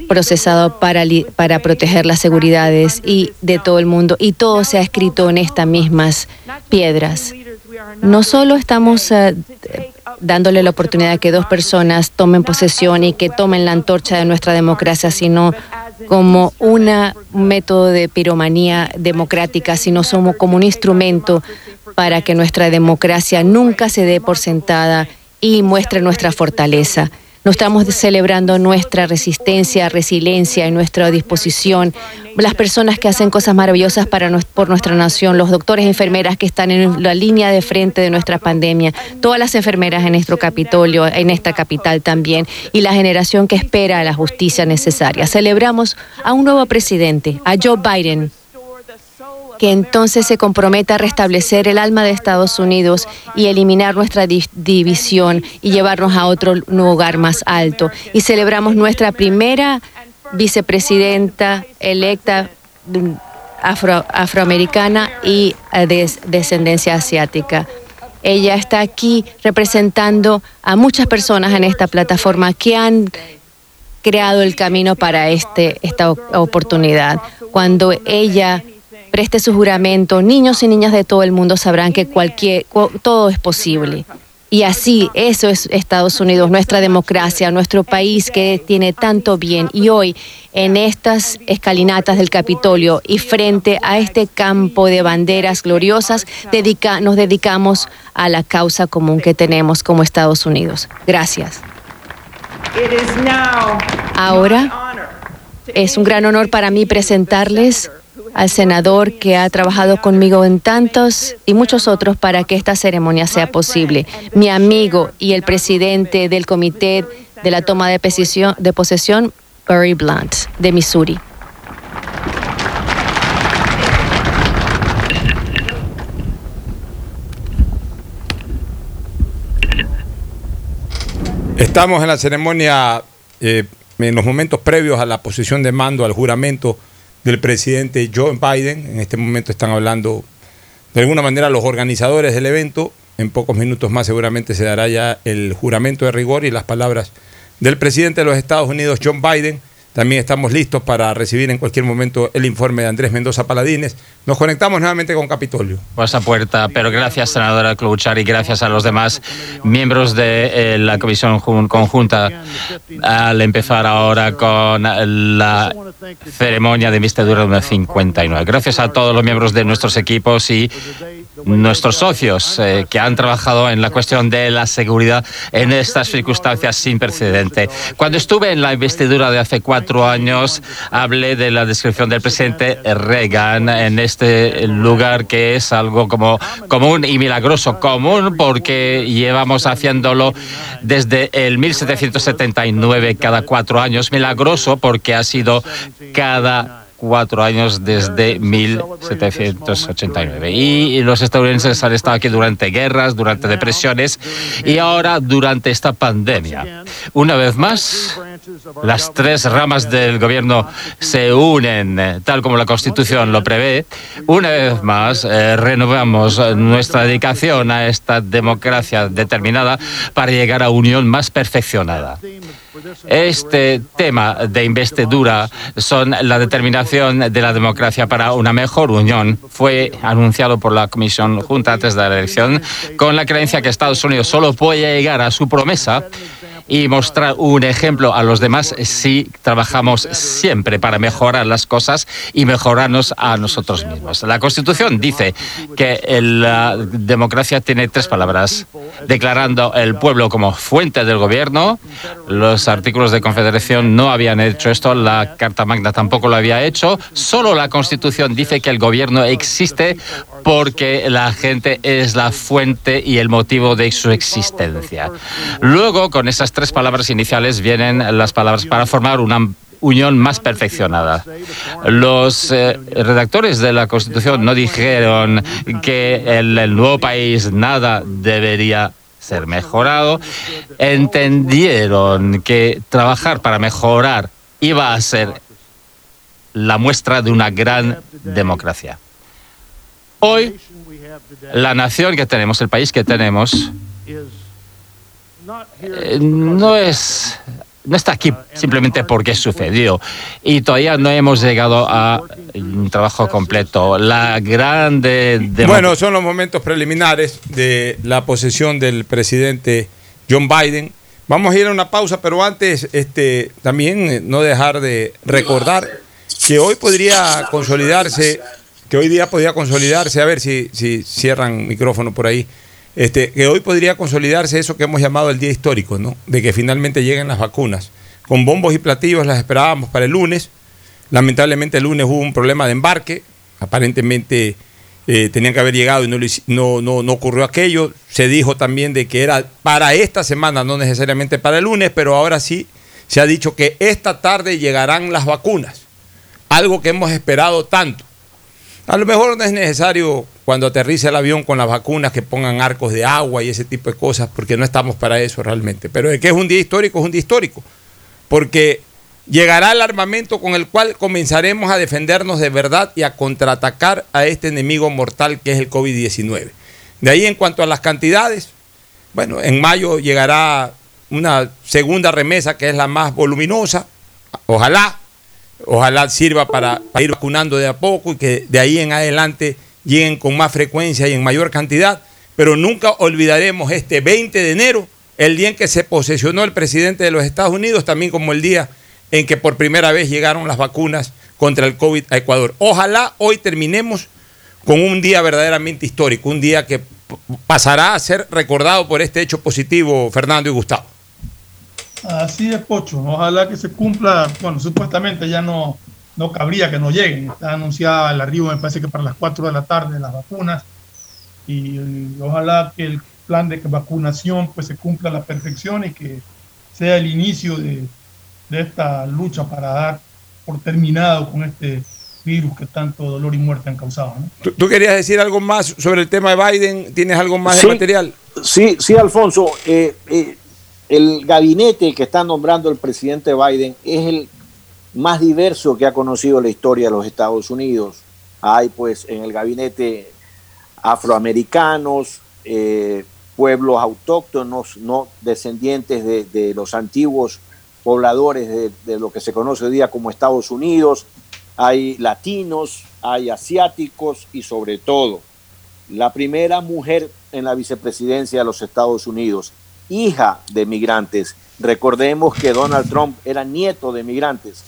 procesado para, para proteger las seguridades y de todo el mundo y todo se ha escrito en estas mismas piedras. No solo estamos eh, dándole la oportunidad de que dos personas tomen posesión y que tomen la antorcha de nuestra democracia, sino como un método de piromanía democrática, sino somos como un instrumento para que nuestra democracia nunca se dé por sentada y muestre nuestra fortaleza. No estamos celebrando nuestra resistencia, resiliencia y nuestra disposición. Las personas que hacen cosas maravillosas para, por nuestra nación, los doctores enfermeras que están en la línea de frente de nuestra pandemia, todas las enfermeras en nuestro Capitolio, en esta capital también, y la generación que espera la justicia necesaria. Celebramos a un nuevo presidente, a Joe Biden que entonces se comprometa a restablecer el alma de Estados Unidos y eliminar nuestra división y llevarnos a otro lugar más alto. Y celebramos nuestra primera vicepresidenta electa mm, afroamericana y eh, de descendencia asiática. Ella está aquí representando a muchas personas en esta plataforma que han creado el camino para este, esta oportunidad. Cuando ella preste su juramento, niños y niñas de todo el mundo sabrán que cualquier, todo es posible. Y así, eso es Estados Unidos, nuestra democracia, nuestro país que tiene tanto bien. Y hoy, en estas escalinatas del Capitolio y frente a este campo de banderas gloriosas, dedica, nos dedicamos a la causa común que tenemos como Estados Unidos. Gracias. Ahora es un gran honor para mí presentarles al senador que ha trabajado conmigo en tantos y muchos otros para que esta ceremonia sea posible. Mi amigo y el presidente del comité de la toma de posesión, Barry Blunt, de Missouri. Estamos en la ceremonia, eh, en los momentos previos a la posición de mando, al juramento del presidente Joe Biden. En este momento están hablando de alguna manera los organizadores del evento. En pocos minutos más seguramente se dará ya el juramento de rigor y las palabras del presidente de los Estados Unidos, John Biden. También estamos listos para recibir en cualquier momento el informe de Andrés Mendoza Paladines. Nos conectamos nuevamente con Capitolio. Pues a puerta, pero gracias, senadora Clouchar, y gracias a los demás miembros de eh, la comisión conjunta al empezar ahora con la ceremonia de investidura número 59. Gracias a todos los miembros de nuestros equipos y nuestros socios eh, que han trabajado en la cuestión de la seguridad en estas circunstancias sin precedente. Cuando estuve en la investidura de hace cuatro años, hablé de la descripción del presidente Reagan en este lugar que es algo como común y milagroso. Común porque llevamos haciéndolo desde el 1779 cada cuatro años. Milagroso porque ha sido cada cuatro años desde 1789. Y los estadounidenses han estado aquí durante guerras, durante depresiones y ahora durante esta pandemia. Una vez más, las tres ramas del gobierno se unen, tal como la Constitución lo prevé. Una vez más, eh, renovamos nuestra dedicación a esta democracia determinada para llegar a unión más perfeccionada. Este tema de investidura son la determinación de la democracia para una mejor unión. Fue anunciado por la Comisión Junta antes de la elección con la creencia que Estados Unidos solo puede llegar a su promesa y mostrar un ejemplo a los demás si trabajamos siempre para mejorar las cosas y mejorarnos a nosotros mismos. La Constitución dice que la democracia tiene tres palabras, declarando el pueblo como fuente del gobierno. Los artículos de confederación no habían hecho esto, la Carta Magna tampoco lo había hecho. Solo la Constitución dice que el gobierno existe porque la gente es la fuente y el motivo de su existencia. Luego, con esas tres palabras iniciales, vienen las palabras para formar una unión más perfeccionada. Los eh, redactores de la Constitución no dijeron que en el nuevo país nada debería ser mejorado. Entendieron que trabajar para mejorar iba a ser la muestra de una gran democracia. Hoy, la nación que tenemos, el país que tenemos, eh, no es no está aquí simplemente porque sucedió y todavía no hemos llegado a un trabajo completo. La grande bueno son los momentos preliminares de la posesión del presidente John Biden. Vamos a ir a una pausa, pero antes este también eh, no dejar de recordar que hoy podría consolidarse que hoy día podría consolidarse, a ver si, si cierran micrófono por ahí, este, que hoy podría consolidarse eso que hemos llamado el día histórico, ¿no? De que finalmente lleguen las vacunas. Con bombos y platillos las esperábamos para el lunes. Lamentablemente el lunes hubo un problema de embarque. Aparentemente eh, tenían que haber llegado y no, no, no, no ocurrió aquello. Se dijo también de que era para esta semana, no necesariamente para el lunes, pero ahora sí se ha dicho que esta tarde llegarán las vacunas. Algo que hemos esperado tanto. A lo mejor no es necesario cuando aterrice el avión con las vacunas que pongan arcos de agua y ese tipo de cosas, porque no estamos para eso realmente. Pero de que es un día histórico, es un día histórico. Porque llegará el armamento con el cual comenzaremos a defendernos de verdad y a contraatacar a este enemigo mortal que es el COVID-19. De ahí en cuanto a las cantidades, bueno, en mayo llegará una segunda remesa que es la más voluminosa, ojalá, Ojalá sirva para, ir vacunando de a poco y que de ahí en adelante lleguen con más frecuencia y en mayor cantidad. Pero nunca olvidaremos este 20 de enero, el día en que se posesionó el presidente de los Estados Unidos, también como el día en que por primera vez llegaron las vacunas contra el COVID a Ecuador. Ojalá hoy terminemos con un día verdaderamente histórico, un día que pasará a ser recordado por este hecho positivo, Fernando y Gustavo. Así es, Pocho. Ojalá que se cumpla. Bueno, supuestamente ya no, no cabría que no lleguen. Está anunciada el arribo, me parece que para las 4 de la tarde, las vacunas. Y, ojalá que el plan de vacunación pues se cumpla a la perfección y que sea el inicio de, esta lucha para dar por terminado con este virus que tanto dolor y muerte han causado. ¿Tú, querías decir algo más sobre el tema de Biden? ¿Tienes algo más de material? Sí, sí, Alfonso. Eh, eh, el gabinete que está nombrando el presidente Biden es el más diverso que ha conocido la historia de los Estados Unidos. Hay pues en el gabinete afroamericanos, eh, pueblos autóctonos, no descendientes de, los antiguos pobladores de, lo que se conoce hoy día como Estados Unidos, hay latinos, hay asiáticos y sobre todo la primera mujer en la vicepresidencia de los Estados Unidos, hija de migrantes. Recordemos que Donald Trump era nieto de migrantes.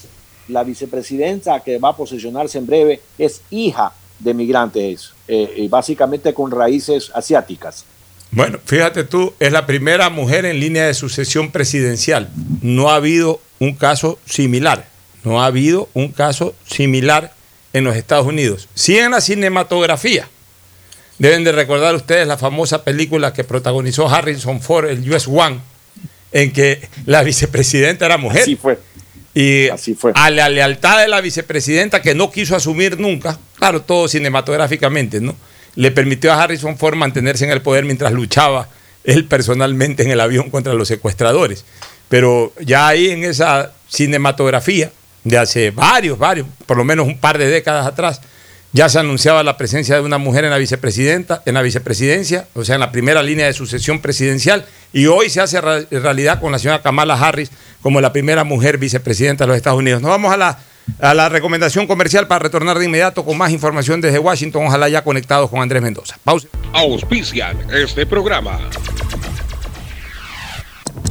La vicepresidenta que va a posesionarse en breve es hija de migrantes, eh, básicamente con raíces asiáticas. Bueno, fíjate tú, es la primera mujer en línea de sucesión presidencial. No ha habido un caso similar. No ha habido un caso similar en los Estados Unidos. Sí en la cinematografía. Deben de recordar ustedes la famosa película que protagonizó Harrison Ford, el US One, en que la vicepresidenta era mujer. Así fue. Y a la lealtad de la vicepresidenta que no quiso asumir nunca, claro, todo cinematográficamente, ¿no? Le permitió a Harrison Ford mantenerse en el poder mientras luchaba él personalmente en el avión contra los secuestradores. Pero ya ahí en esa cinematografía de hace varios, varios, por lo menos un par de décadas atrás, ya se anunciaba la presencia de una mujer en la vicepresidenta, en la vicepresidencia, o sea, en la primera línea de sucesión presidencial, y hoy se hace realidad con la señora Kamala Harris como la primera mujer vicepresidenta de los Estados Unidos. Nos vamos a la, a la recomendación comercial para retornar de inmediato con más información desde Washington, ojalá ya conectados con Andrés Mendoza. Pausa. Auspician este programa.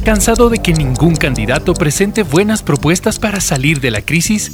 ¿Cansado de que ningún candidato presente buenas propuestas para salir de la crisis?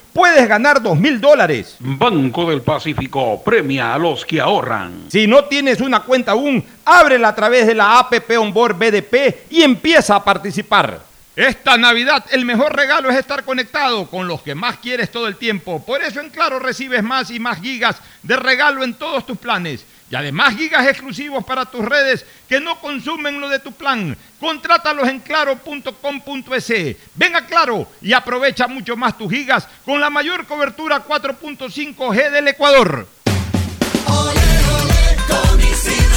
puedes ganar dos mil dólares. Banco del Pacífico premia a los que ahorran. Si no tienes una cuenta aún, ábrela a través de la APP Onboard BDP y empieza a participar. Esta Navidad el mejor regalo es estar conectado con los que más quieres todo el tiempo. Por eso en Claro recibes más y más gigas de regalo en todos tus planes. Y además gigas exclusivos para tus redes que no consumen lo de tu plan. Contrátalos en claro.com.es. Ven a Claro y aprovecha mucho más tus gigas con la mayor cobertura 4.5G del Ecuador.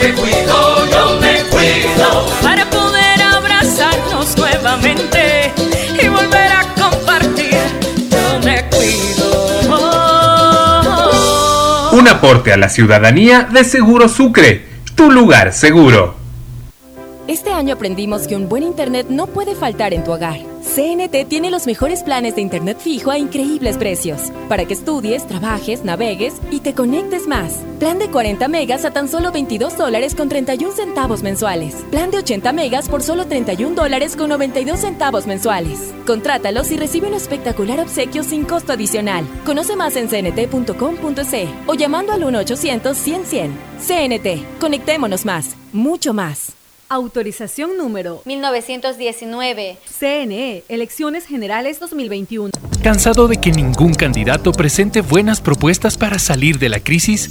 Me cuido, yo me cuido. Para poder abrazarnos nuevamente y volver a compartir, yo me cuido. Un aporte a la ciudadanía de Seguro Sucre, tu lugar seguro. Este año aprendimos que un buen internet no puede faltar en tu hogar. CNT tiene los mejores planes de internet fijo a increíbles precios, para que estudies, trabajes, navegues y te conectes más. Plan de 40 megas a tan solo 22 dólares con 31 centavos mensuales. Plan de 80 megas por solo 31 dólares con 92 centavos mensuales. Contrátalos y recibe un espectacular obsequio sin costo adicional. Conoce más en cnt.com.c o llamando al 1-800-100-100. CNT, conectémonos más, mucho más. Autorización número 1919. CNE, Elecciones Generales 2021. ¿Cansado de que ningún candidato presente buenas propuestas para salir de la crisis?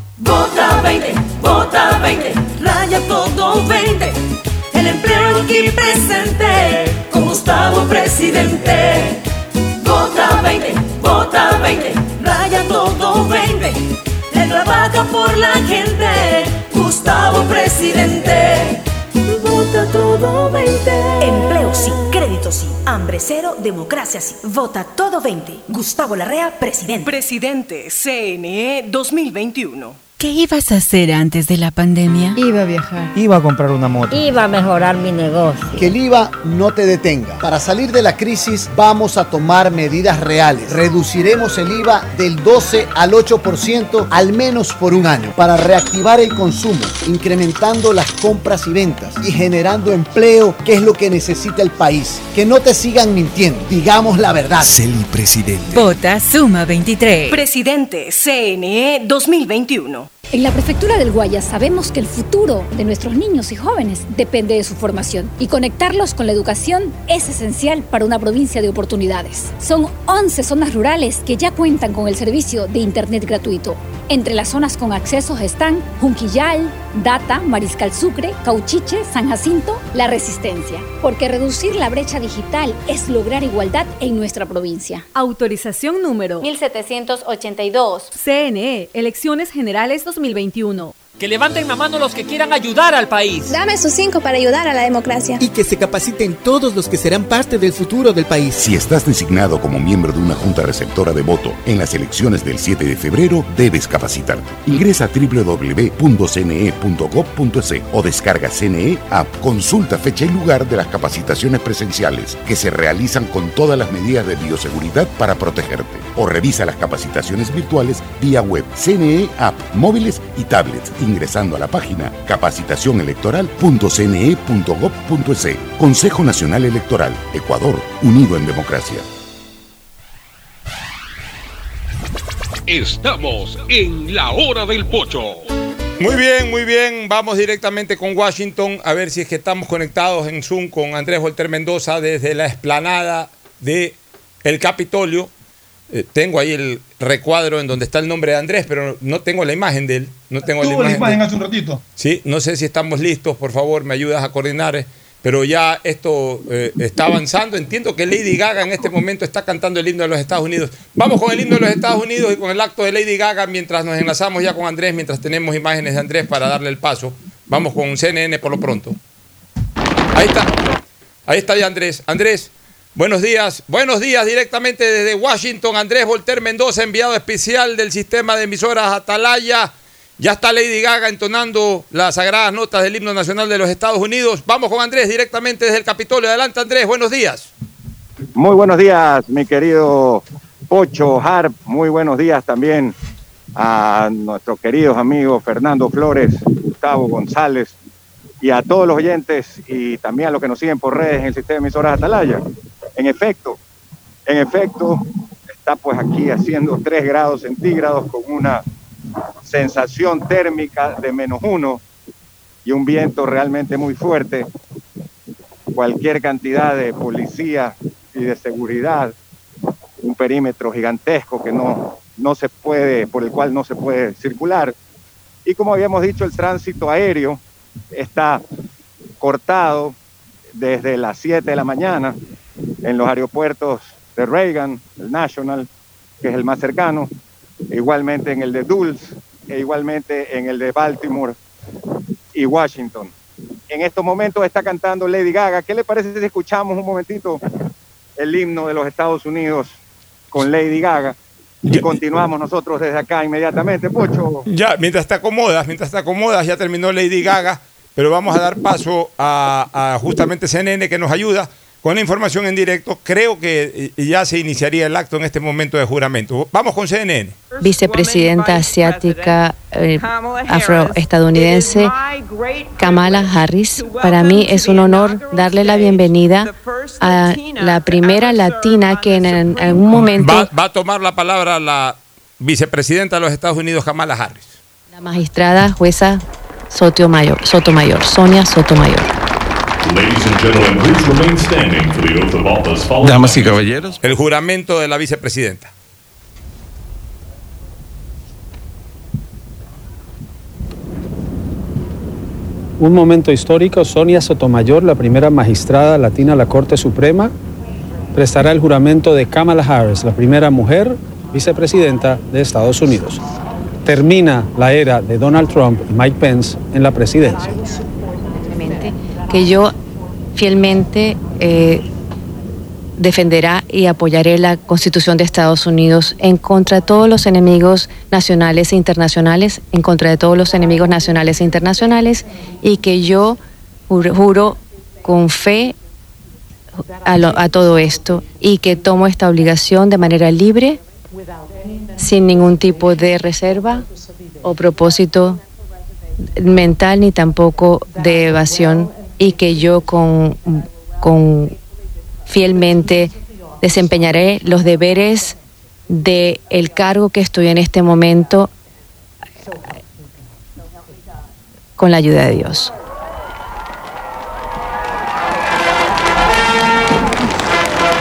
Vota 20, vota 20, raya todo 20. El empleo aquí presente, con Gustavo presidente. Vota 20, vota 20, raya todo 20. Él trabaja por la gente, Gustavo presidente. Vota todo 20. Empleo sí, crédito sí, hambre cero, democracia sí. Vota todo 20. Gustavo Larrea, presidente. Presidente, CNE 2021. ¿Qué ibas a hacer antes de la pandemia? Iba a viajar. Iba a comprar una moto. Iba a mejorar mi negocio. Que el IVA no te detenga. Para salir de la crisis vamos a tomar medidas reales. Reduciremos el IVA del 12 al 8% al menos por un año para reactivar el consumo, incrementando las compras y ventas y generando empleo, que es lo que necesita el país. Que no te sigan mintiendo. Digamos la verdad. Celi presidente. Vota Suma 23. Presidente, CNE 2021. En la prefectura del Guayas sabemos que el futuro de nuestros niños y jóvenes depende de su formación y conectarlos con la educación es esencial para una provincia de oportunidades. Son 11 zonas rurales que ya cuentan con el servicio de Internet gratuito. Entre las zonas con accesos están Junquillal, Data, Mariscal Sucre, Cauchiche, San Jacinto, La Resistencia. Porque reducir la brecha digital es lograr igualdad en nuestra provincia. Autorización número 1782. CNE, Elecciones Generales 2021. Que levanten la mano los que quieran ayudar al país. Dame sus cinco para ayudar a la democracia. Y que se capaciten todos los que serán parte del futuro del país. Si estás designado como miembro de una junta receptora de voto en las elecciones del 7 de febrero, debes capacitarte. Ingresa a www.cne.gov.es o descarga CNE App. Consulta fecha y lugar de las capacitaciones presenciales que se realizan con todas las medidas de bioseguridad para protegerte. O revisa las capacitaciones virtuales vía web, CNE App, móviles y tablets ingresando a la página capacitacionelectoral.cne.gov.es. Consejo Nacional Electoral, Ecuador, unido en democracia. Estamos en la hora del pocho. Muy bien, muy bien. Vamos directamente con Washington a ver si es que estamos conectados en Zoom con Andrés Volter Mendoza desde la explanada de el Capitolio. Eh, tengo ahí el recuadro en donde está el nombre de Andrés, pero no tengo la imagen de él. No tengo la imagen. la imagen de- hace un ratito. Sí, no sé si estamos listos, por favor, me ayudas a coordinar, eh, pero ya esto eh, está avanzando. Entiendo que Lady Gaga en este momento está cantando el himno de los Estados Unidos. Vamos con el himno de los Estados Unidos y con el acto de Lady Gaga mientras nos enlazamos ya con Andrés, mientras tenemos imágenes de Andrés para darle el paso. Vamos con CNN por lo pronto. Ahí está. Ahí está ya Andrés. Andrés, buenos días. Buenos días directamente desde Washington. Andrés Volter Mendoza, enviado especial del sistema de emisoras Atalaya. Ya está Lady Gaga entonando las sagradas notas del himno nacional de los Estados Unidos. Vamos con Andrés directamente desde el Capitolio. Adelante Andrés, buenos días. Muy buenos días, mi querido Pocho Harp. Muy buenos días también a nuestros queridos amigos Fernando Flores, Gustavo González y a todos los oyentes y también a los que nos siguen por redes en el sistema de emisoras Atalaya. En efecto, en efecto, está pues aquí haciendo 3 grados centígrados con una sensación térmica de menos uno y un viento realmente muy fuerte. Cualquier cantidad de policía y de seguridad, un perímetro gigantesco que no, no se puede, por el cual no se puede circular. Y como habíamos dicho, el tránsito aéreo está cortado desde las 7 de la mañana en los aeropuertos de Reagan, el National, que es el más cercano, igualmente en el de Dulles, e igualmente en el de Baltimore y Washington. en estos momentos está cantando Lady Gaga. ¿Qué le parece si escuchamos un momentito el himno de los Estados Unidos con Lady Gaga? Y continuamos nosotros desde acá inmediatamente, Pocho. Ya, mientras te acomodas, mientras te acomodas, ya terminó Lady Gaga, pero vamos a dar paso a, a justamente CNN que nos ayuda con la información en directo. Creo que eh, ya se iniciaría el acto en este momento de juramento. Vamos con CNN. Vicepresidenta asiática eh, afroestadounidense Kamala Harris. Para mí es un honor darle la bienvenida a la primera latina que en, en algún momento Va, va a tomar la palabra la vicepresidenta de los Estados Unidos, Kamala Harris. la magistrada jueza Sotomayor, Sotomayor Sonia Sotomayor. Damas y caballeros. El juramento de la vicepresidenta. Un momento histórico, Sonia Sotomayor, la primera magistrada latina de la Corte Suprema, prestará el juramento de Kamala Harris, la primera mujer vicepresidenta de Estados Unidos. Termina la era de Donald Trump y Mike Pence en la presidencia. Que yo fielmente eh, defenderá y apoyaré la Constitución de Estados Unidos en contra de todos los enemigos nacionales e internacionales, en contra de todos los enemigos nacionales e internacionales, y que yo juro, con fe a todo esto y que tomo esta obligación de manera libre, sin ningún tipo de reserva o propósito mental ni tampoco de evasión y que yo con, con fielmente desempeñaré los deberes de el cargo que estoy en este momento con la ayuda de Dios.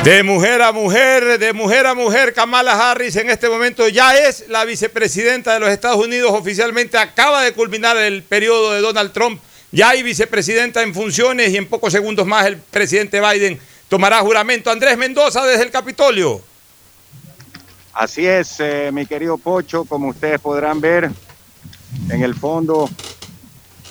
De mujer a mujer, de mujer a mujer, Kamala Harris en este momento ya es la vicepresidenta de los Estados Unidos. Oficialmente acaba de culminar el periodo de Donald Trump. Ya hay vicepresidenta en funciones y en pocos segundos más el presidente Biden tomará juramento. Andrés Mendoza desde el Capitolio. Así es, eh, mi querido Pocho, como ustedes podrán ver, en el fondo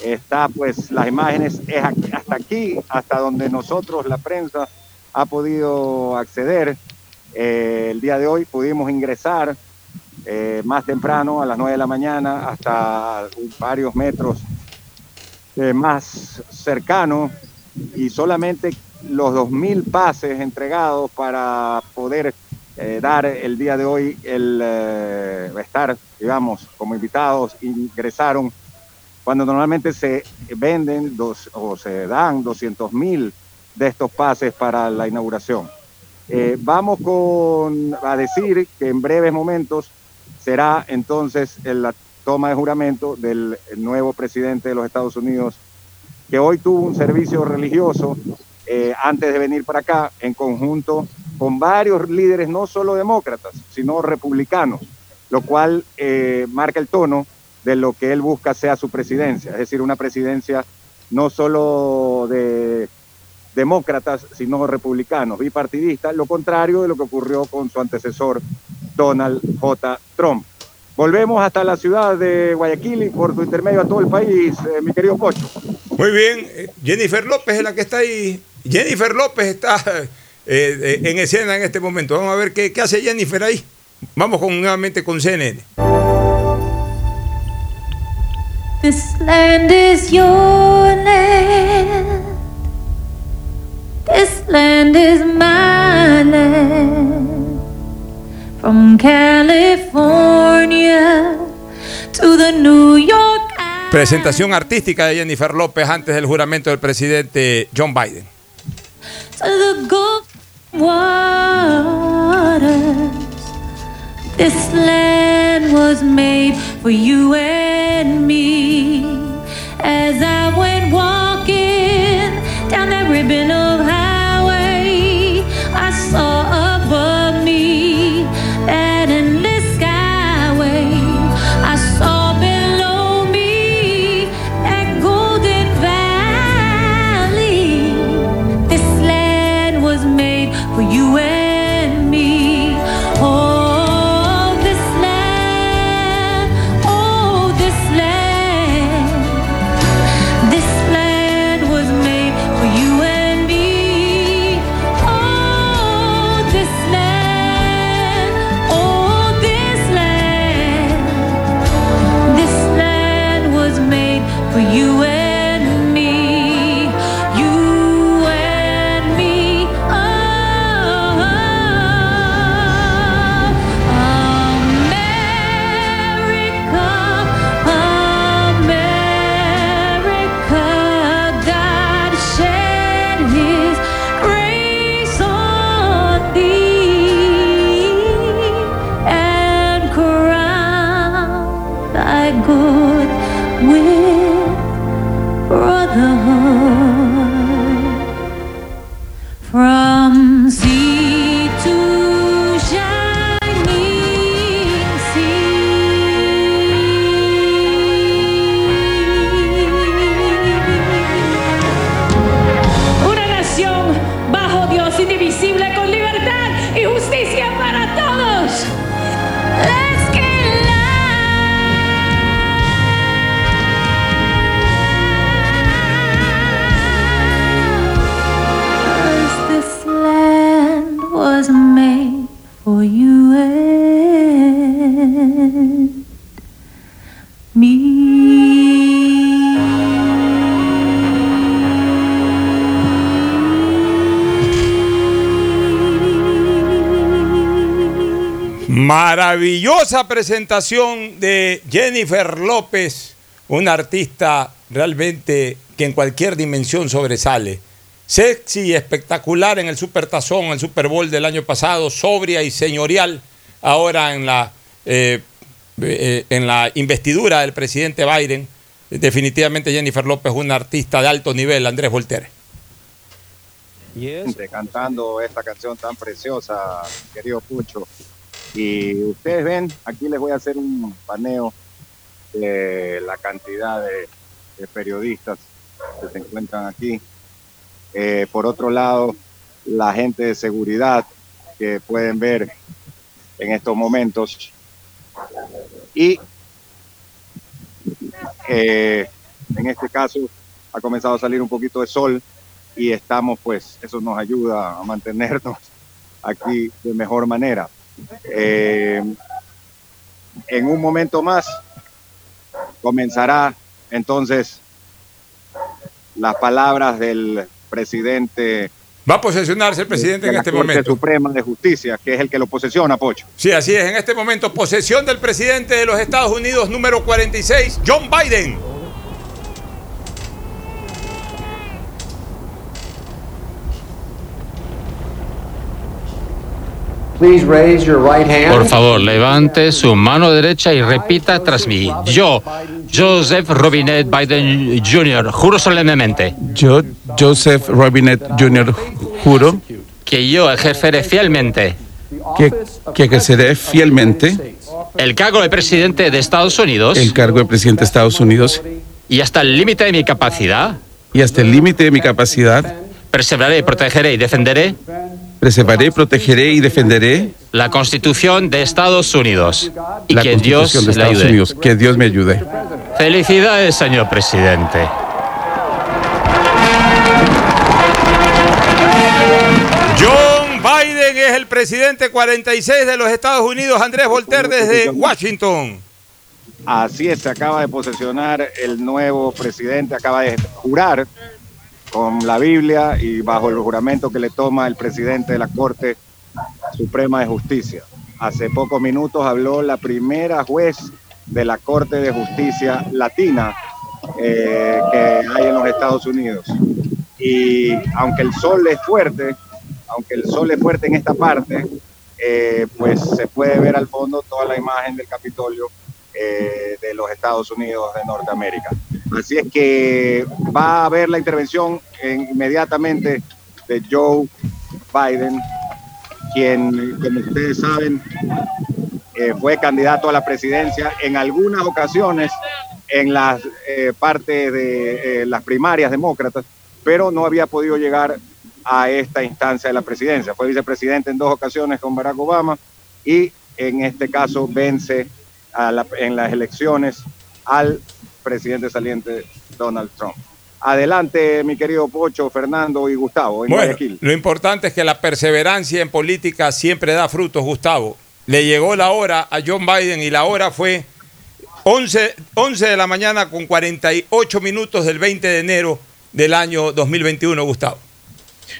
está pues las imágenes es hasta aquí, hasta donde nosotros, la prensa, ha podido acceder. Eh, el día de hoy pudimos ingresar eh, más temprano, a las 9 de la mañana, hasta varios metros eh, más cercano y solamente los 2.000 pases entregados para poder eh, dar el día de hoy el eh, estar, digamos, como invitados, ingresaron cuando normalmente se venden dos, o se dan 200 mil de estos pases para la inauguración. Eh, vamos con, a decir que en breves momentos será entonces el- toma de juramento del nuevo presidente de los Estados Unidos, que hoy tuvo un servicio religioso eh, antes de venir para acá, en conjunto con varios líderes, no solo demócratas, sino republicanos, lo cual eh, marca el tono de lo que él busca sea su presidencia, es decir, una presidencia no solo de demócratas, sino republicanos, bipartidistas, lo contrario de lo que ocurrió con su antecesor Donald J. Trump. Volvemos hasta la ciudad de Guayaquil y por tu intermedio a todo el país, eh, mi querido Pocho. Muy bien, eh, Jennifer López es la que está ahí. Jennifer López está eh, eh, en escena en este momento. Vamos a ver qué, qué hace Jennifer ahí. Vamos con, nuevamente con CNN. This land is your land. This land is my land. Presentación artística de Jennifer López antes del juramento del presidente John Biden. to the. This land was made for you and me. As I went walking down that ribbon of highway, Maravillosa presentación de Jennifer López, una artista realmente que en cualquier dimensión sobresale. Sexy y espectacular en el Super Tazón, el Super Bowl del año pasado, sobria y señorial ahora en la, eh, eh, en la investidura del presidente Biden. Definitivamente Jennifer López, una artista de alto nivel, Andrés Voltaire. cantando esta canción tan preciosa, querido Pucho. Y ustedes ven, aquí les voy a hacer un paneo de la cantidad de, periodistas que se encuentran aquí. Eh, por otro lado, la gente de seguridad que pueden ver en estos momentos. Y eh, en este caso ha comenzado a salir un poquito de sol y estamos, pues, eso nos ayuda a mantenernos aquí de mejor manera. Eh, en un momento más comenzará entonces las palabras del presidente. Va a posesionarse el presidente de en este Corte momento. Suprema de Justicia, que es el que lo posesiona, Pocho. Sí, así es. En este momento, posesión del presidente de los Estados Unidos número 46, John Biden. Por favor, levante su mano derecha y repita tras mí. Yo, Joseph Robinet Biden Jr., juro solemnemente Yo, Joseph Robinet Jr., juro que yo ejerceré fielmente que, que ejerceré fielmente el cargo de presidente de Estados Unidos el cargo de presidente de Estados Unidos y hasta el límite de mi capacidad y hasta el límite de mi capacidad preservaré, protegeré y defenderé preservaré, protegeré y defenderé la Constitución de Estados Unidos y la que Dios de Estados ayude. Unidos. Que Dios me ayude. Felicidades, señor presidente. John Biden es el presidente 46 de los Estados Unidos, Andrés Voltaire desde Washington. Así es, se acaba de posesionar el nuevo presidente, acaba de jurar con la Biblia y bajo el juramento que le toma el presidente de la Corte Suprema de Justicia. Hace pocos minutos habló la primera juez de la Corte de Justicia Latina eh, que hay en los Estados Unidos. Y aunque el sol es fuerte, aunque el sol es fuerte en esta parte, eh, pues se puede ver al fondo toda la imagen del Capitolio eh, de los Estados Unidos de Norteamérica. Así es que va a haber la intervención en- inmediatamente de Joe Biden, quien, como ustedes saben, eh, fue candidato a la presidencia en algunas ocasiones en las eh, partes de las primarias demócratas, pero no había podido llegar a esta instancia de la presidencia. Fue vicepresidente en dos ocasiones con Barack Obama y en este caso vence a la- en las elecciones al presidente saliente Donald Trump. Adelante, mi querido Pocho, Fernando y Gustavo, en Bueno, Guayaquil. lo importante es que la perseverancia en política siempre da frutos, Gustavo. Le llegó la hora a John Biden y la hora fue 11, 11 de la mañana con 48 minutos del 20 de enero del año 2021, Gustavo.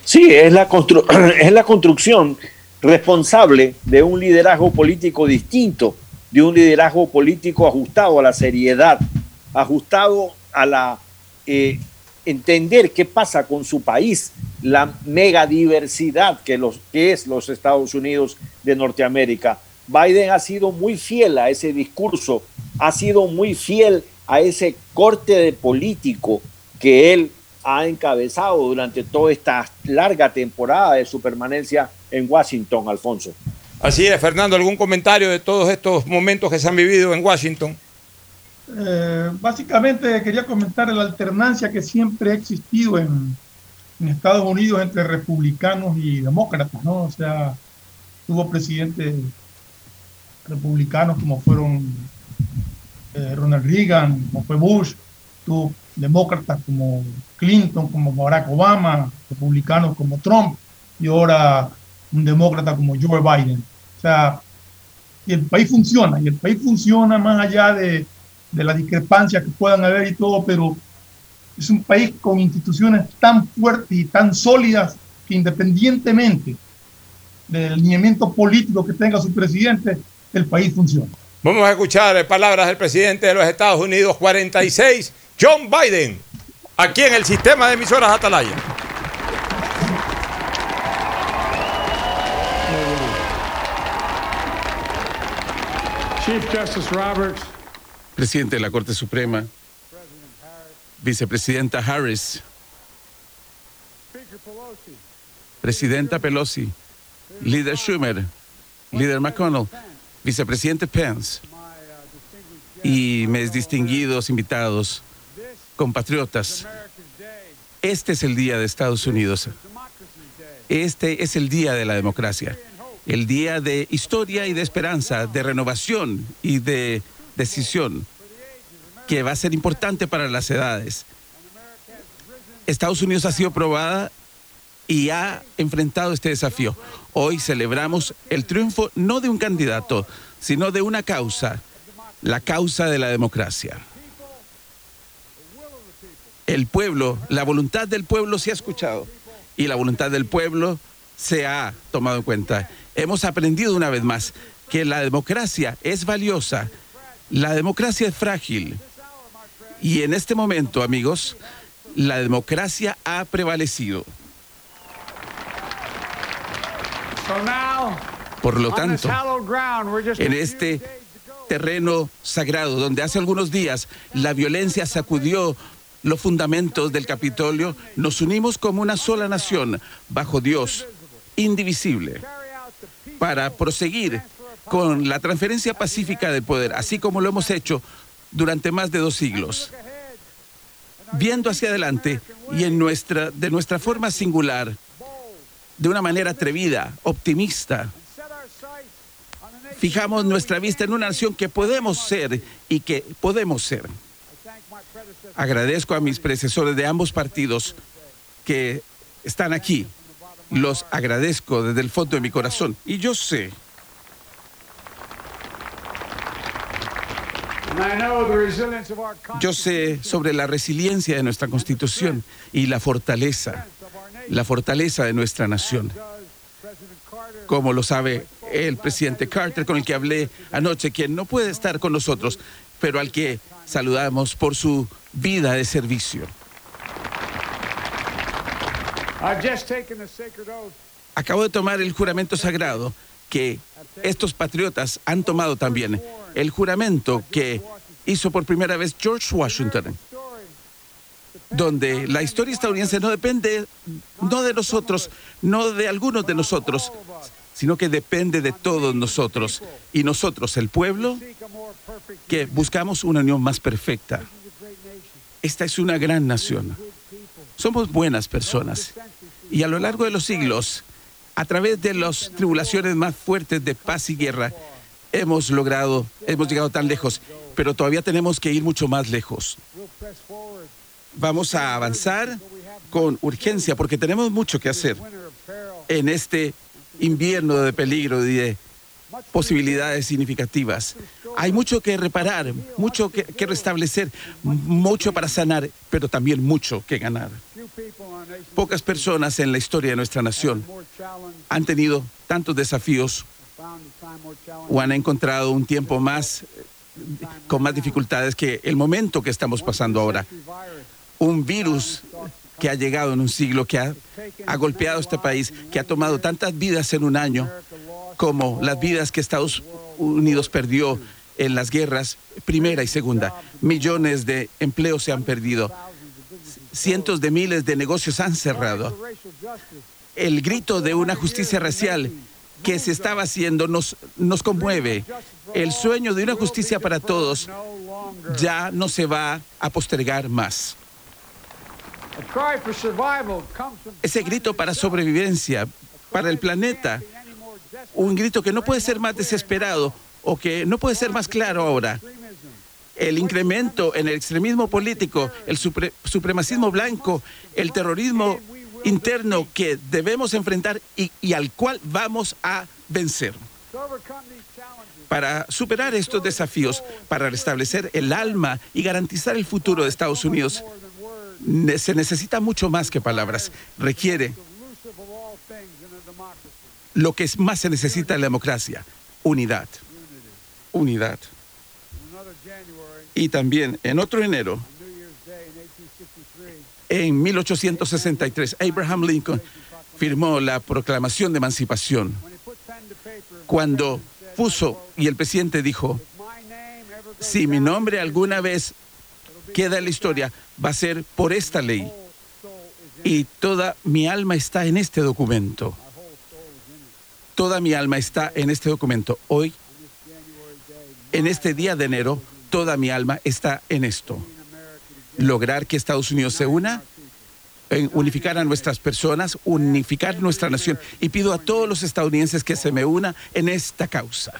Sí, es la, constru- es la construcción responsable de un liderazgo político distinto, de un liderazgo político ajustado a la seriedad, ajustado a la eh, entender qué pasa con su país, la mega diversidad que, los, que es los Estados Unidos de Norteamérica. Biden ha sido muy fiel a ese discurso, ha sido muy fiel a ese corte de político que él ha encabezado durante toda esta larga temporada de su permanencia en Washington, Alfonso. Así es, Fernando, ¿algún comentario de todos estos momentos que se han vivido en Washington? Eh, básicamente quería comentar la alternancia que siempre ha existido en, en Estados Unidos entre republicanos y demócratas, ¿no? O sea, tuvo presidentes republicanos como fueron eh, Ronald Reagan, como fue Bush, tuvo demócratas como Clinton, como Barack Obama, republicanos como Trump y ahora un demócrata como Joe Biden. O sea, y el país funciona, y el país funciona más allá de, de las discrepancias que puedan haber y todo, pero es un país con instituciones tan fuertes y tan sólidas que independientemente del lineamiento político que tenga su presidente, el país funciona. Vamos a escuchar eh, palabras del presidente de los Estados Unidos 46, John Biden, aquí en el sistema de emisoras Atalaya. Chief Justice Roberts. Presidente de la Corte Suprema. Vicepresidenta Harris. Presidenta Pelosi. Líder Schumer. Líder McConnell. Vicepresidente Pence. Y mis distinguidos invitados, compatriotas. Este es el día de Estados Unidos. Este es el día de la democracia. El día de historia y de esperanza, de renovación y de decisión, que va a ser importante para las edades. Estados Unidos ha sido probada y ha enfrentado este desafío. Hoy celebramos el triunfo no de un candidato, sino de una causa, la causa de la democracia. El pueblo, la voluntad del pueblo se ha escuchado y la voluntad del pueblo se ha tomado en cuenta. Hemos aprendido una vez más que la democracia es valiosa, la democracia es frágil. Y en este momento, amigos, la democracia ha prevalecido. Por lo tanto, en este terreno sagrado, donde hace algunos días la violencia sacudió los fundamentos del Capitolio, nos unimos como una sola nación, bajo Dios, indivisible, para proseguir con la transferencia pacífica del poder, así como lo hemos hecho durante más de dos siglos. Viendo hacia adelante y en nuestra, de nuestra forma singular, de una manera atrevida, optimista, fijamos nuestra vista en una nación que podemos ser y que podemos ser. Agradezco a mis predecesores de ambos partidos que están aquí. Los agradezco desde el fondo de mi corazón. Y yo sé Yo sé sobre la resiliencia de nuestra constitución y la fortaleza, la fortaleza de nuestra nación. Como lo sabe el presidente Carter, con el que hablé anoche, quien no puede estar con nosotros, pero al que saludamos por su vida de servicio. Acabo de tomar el juramento sagrado que estos patriotas han tomado también. El juramento que hizo por primera vez George Washington, donde la historia estadounidense no depende no de nosotros, no de algunos de nosotros, sino que depende de todos nosotros. Y nosotros, el pueblo, que buscamos una unión más perfecta. Esta es una gran nación. Somos buenas personas. Y a lo largo de los siglos, a través de las tribulaciones más fuertes de paz y guerra, hemos logrado, hemos llegado tan lejos, pero todavía tenemos que ir mucho más lejos. Vamos a avanzar con urgencia porque tenemos mucho que hacer en este invierno de peligro y de posibilidades significativas. Hay mucho que reparar, mucho que, restablecer, mucho para sanar, pero también mucho que ganar. Pocas personas en la historia de nuestra nación han tenido tantos desafíos o han encontrado un tiempo más con más dificultades que el momento que estamos pasando ahora. Un virus que ha llegado en un siglo, que ha golpeado este país, que ha tomado tantas vidas en un año como las vidas que Estados Unidos perdió en las guerras primera y segunda. Millones de empleos se han perdido. Cientos de miles de negocios han cerrado. El grito de una justicia racial que se estaba haciendo nos, nos conmueve. El sueño de una justicia para todos ya no se va a postergar más. Ese grito para sobrevivencia, para el planeta, un grito que no puede ser más desesperado o que no puede ser más claro ahora. El incremento en el extremismo político, el supre- supremacismo blanco, el terrorismo interno que debemos enfrentar y, y al cual vamos a vencer. Para superar estos desafíos, para restablecer el alma y garantizar el futuro de Estados Unidos, se necesita mucho más que palabras. Requiere lo que más se necesita en la democracia, unidad. Unidad. Y también en otro enero, en 1863, Abraham Lincoln firmó la proclamación de emancipación. Cuando puso y el presidente dijo, si mi nombre alguna vez queda en la historia, va a ser por esta ley. Y toda mi alma está en este documento. Toda mi alma está en este documento. Hoy, en este día de enero, toda mi alma está en esto. Lograr que Estados Unidos se una, unificar a nuestras personas, unificar nuestra nación. Y pido a todos los estadounidenses que se me una en esta causa.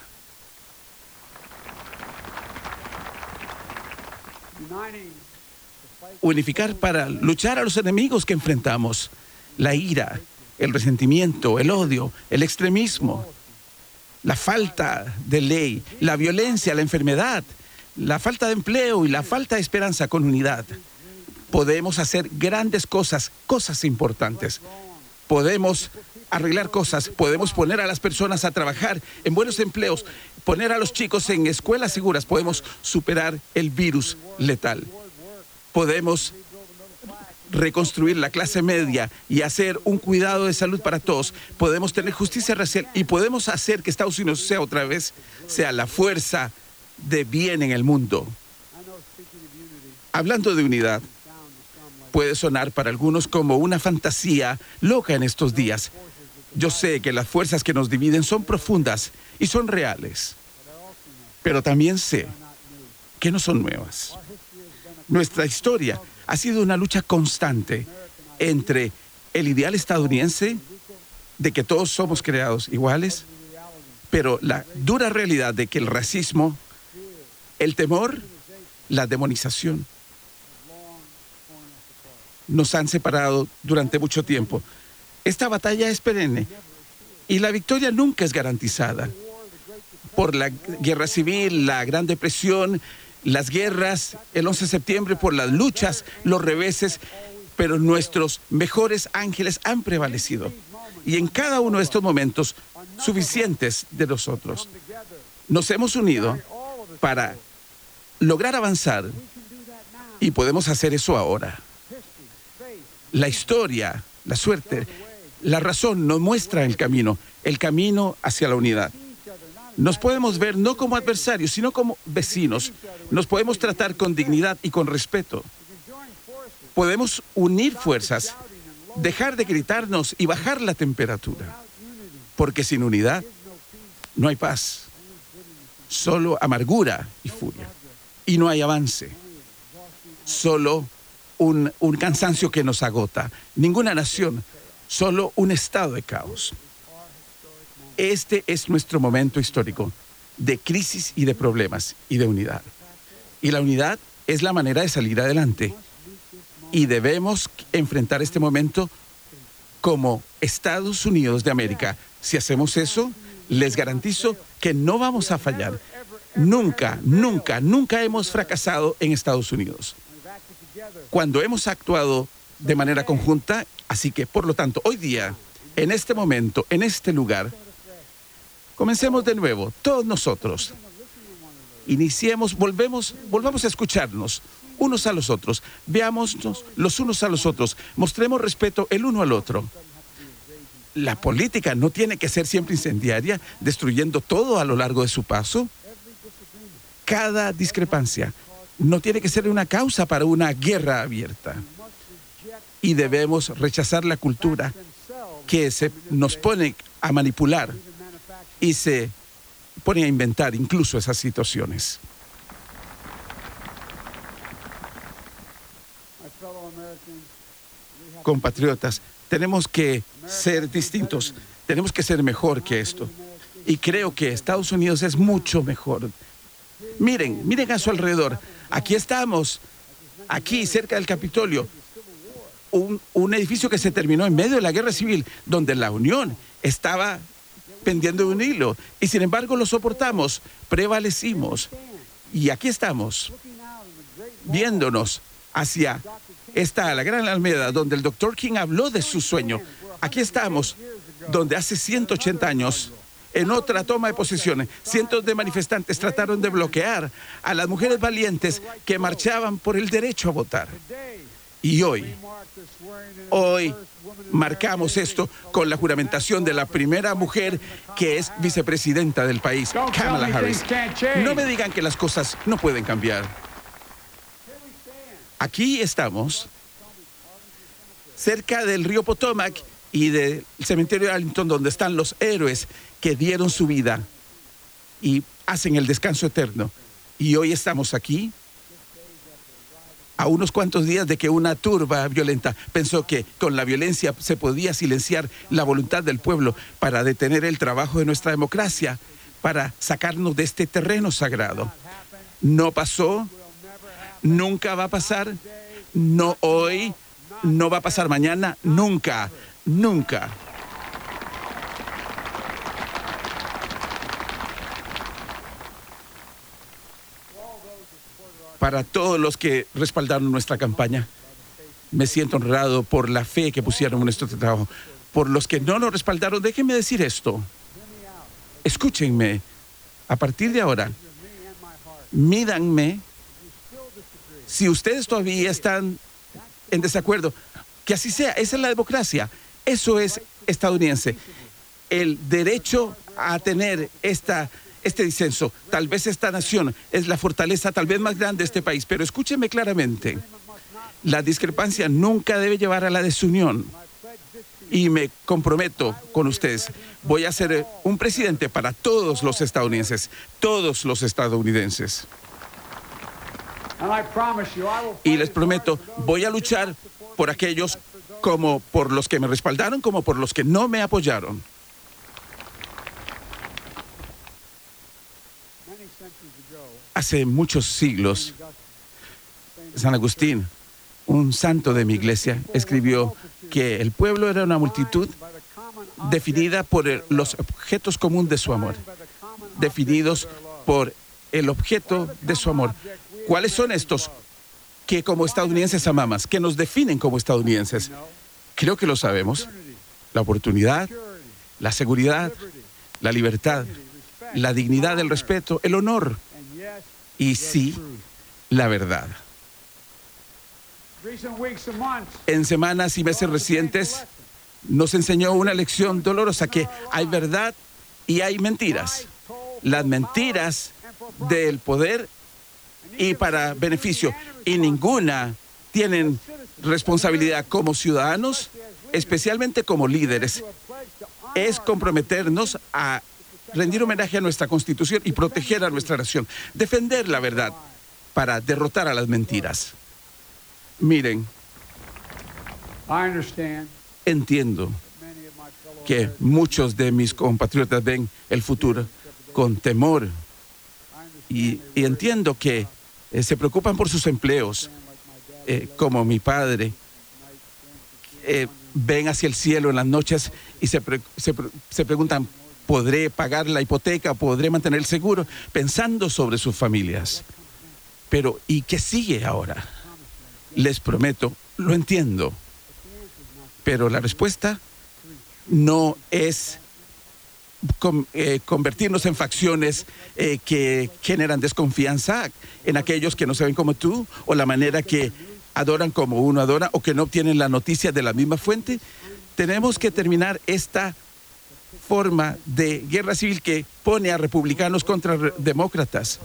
Unificar para luchar a los enemigos que enfrentamos. La ira, el resentimiento, el odio, el extremismo, la falta de ley, la violencia, la enfermedad, la falta de empleo y la falta de esperanza con unidad. Podemos hacer grandes cosas, cosas importantes. Podemos arreglar cosas, podemos poner a las personas a trabajar en buenos empleos, poner a los chicos en escuelas seguras, podemos superar el virus letal. Podemos reconstruir la clase media y hacer un cuidado de salud para todos. Podemos tener justicia racial y podemos hacer que Estados Unidos sea otra vez, sea la fuerza de bien en el mundo. Hablando de unidad, puede sonar para algunos como una fantasía loca en estos días. Yo sé que las fuerzas que nos dividen son profundas y son reales, pero también sé que no son nuevas. Nuestra historia ha sido una lucha constante entre el ideal estadounidense de que todos somos creados iguales, pero la dura realidad de que el racismo, el temor, la demonización nos han separado durante mucho tiempo. Esta batalla es perenne y la victoria nunca es garantizada. Por la guerra civil, la Gran Depresión, las guerras, el 11 de septiembre, por las luchas, los reveses, pero nuestros mejores ángeles han prevalecido. Y en cada uno de estos momentos, suficientes de nosotros, nos hemos unido para lograr avanzar y podemos hacer eso ahora. La historia, la suerte, la razón nos muestra el camino, el camino hacia la unidad. Nos podemos ver no como adversarios, sino como vecinos. Nos podemos tratar con dignidad y con respeto. Podemos unir fuerzas, dejar de gritarnos y bajar la temperatura. Porque sin unidad no hay paz, solo amargura y furia. Y no hay avance, solo un, un cansancio que nos agota. Ninguna nación, solo un estado de caos. Este es nuestro momento histórico de crisis y de problemas y de unidad. Y la unidad es la manera de salir adelante. Y debemos enfrentar este momento como Estados Unidos de América. Si hacemos eso, les garantizo que no vamos a fallar. Nunca, nunca, nunca hemos fracasado en Estados Unidos. Cuando hemos actuado de manera conjunta, así que por lo tanto, hoy día, en este momento, en este lugar, Comencemos de nuevo, todos nosotros. Iniciemos, volvemos, volvamos a escucharnos unos a los otros. Veámonos los unos a los otros. Mostremos respeto el uno al otro. La política no tiene que ser siempre incendiaria, destruyendo todo a lo largo de su paso. Cada discrepancia no tiene que ser una causa para una guerra abierta. Y debemos rechazar la cultura que se nos pone a manipular y se pone a inventar incluso esas situaciones. Compatriotas, tenemos que ser distintos, tenemos que ser mejor que esto. Y creo que Estados Unidos es mucho mejor. Miren, miren a su alrededor. Aquí estamos, aquí cerca del Capitolio. Un, un edificio que se terminó en medio de la guerra civil, donde la Unión estaba pendiendo de un hilo. Y sin embargo lo soportamos, prevalecimos. Y aquí estamos, viéndonos hacia esta, la Gran Alameda, donde el doctor King habló de su sueño. Aquí estamos, donde hace 180 años, en otra toma de posiciones, cientos de manifestantes trataron de bloquear a las mujeres valientes que marchaban por el derecho a votar. Y hoy, hoy marcamos esto con la juramentación de la primera mujer que es vicepresidenta del país, Kamala Harris. No me digan que las cosas no pueden cambiar. Aquí estamos, cerca del río Potomac y del cementerio de Arlington, donde están los héroes que dieron su vida y hacen el descanso eterno. Y hoy estamos aquí a unos cuantos días de que una turba violenta pensó que con la violencia se podía silenciar la voluntad del pueblo para detener el trabajo de nuestra democracia, para sacarnos de este terreno sagrado. No pasó, nunca va a pasar, no hoy, no va a pasar mañana, nunca, nunca. Para todos los que respaldaron nuestra campaña. Me siento honrado por la fe que pusieron en nuestro trabajo. Por los que no nos respaldaron, déjenme decir esto. Escúchenme. A partir de ahora, mídanme si ustedes todavía están en desacuerdo. Que así sea. Esa es la democracia. Eso es estadounidense. El derecho a tener esta este disenso. Tal vez esta nación es la fortaleza tal vez más grande de este país, pero escúcheme claramente. La discrepancia nunca debe llevar a la desunión. Y me comprometo con ustedes, voy a ser un presidente para todos los estadounidenses, todos los estadounidenses. Y les prometo, voy a luchar por aquellos como por los que me respaldaron, como por los que no me apoyaron. Hace muchos siglos, San Agustín, un santo de mi iglesia, escribió que el pueblo era una multitud definida por los objetos comunes de su amor, definidos por el objeto de su amor. ¿Cuáles son estos que como estadounidenses amamos, que nos definen como estadounidenses? Creo que lo sabemos. La oportunidad, la seguridad, la libertad, la dignidad, el respeto, el honor y sí, la verdad. En semanas y meses recientes nos enseñó una lección dolorosa que hay verdad y hay mentiras. Las mentiras del poder y para beneficio y ninguna tienen responsabilidad como ciudadanos, especialmente como líderes. Es comprometernos a rendir homenaje a nuestra constitución y proteger a nuestra nación, defender la verdad para derrotar a las mentiras. Miren, entiendo que muchos de mis compatriotas ven el futuro con temor y, entiendo que eh, se preocupan por sus empleos, eh, como mi padre. eh, ven hacia el cielo en las noches y se, se pre- se preguntan, ¿podré pagar la hipoteca? ¿Podré mantener el seguro? Pensando sobre sus familias. Pero, ¿y qué sigue ahora? Les prometo, lo entiendo. Pero la respuesta no es eh, convertirnos en facciones eh, que generan desconfianza en aquellos que no se ven como tú o la manera que adoran como uno adora o que no obtienen la noticia de la misma fuente. Tenemos que terminar esta forma de guerra civil que pone a republicanos contra demócratas,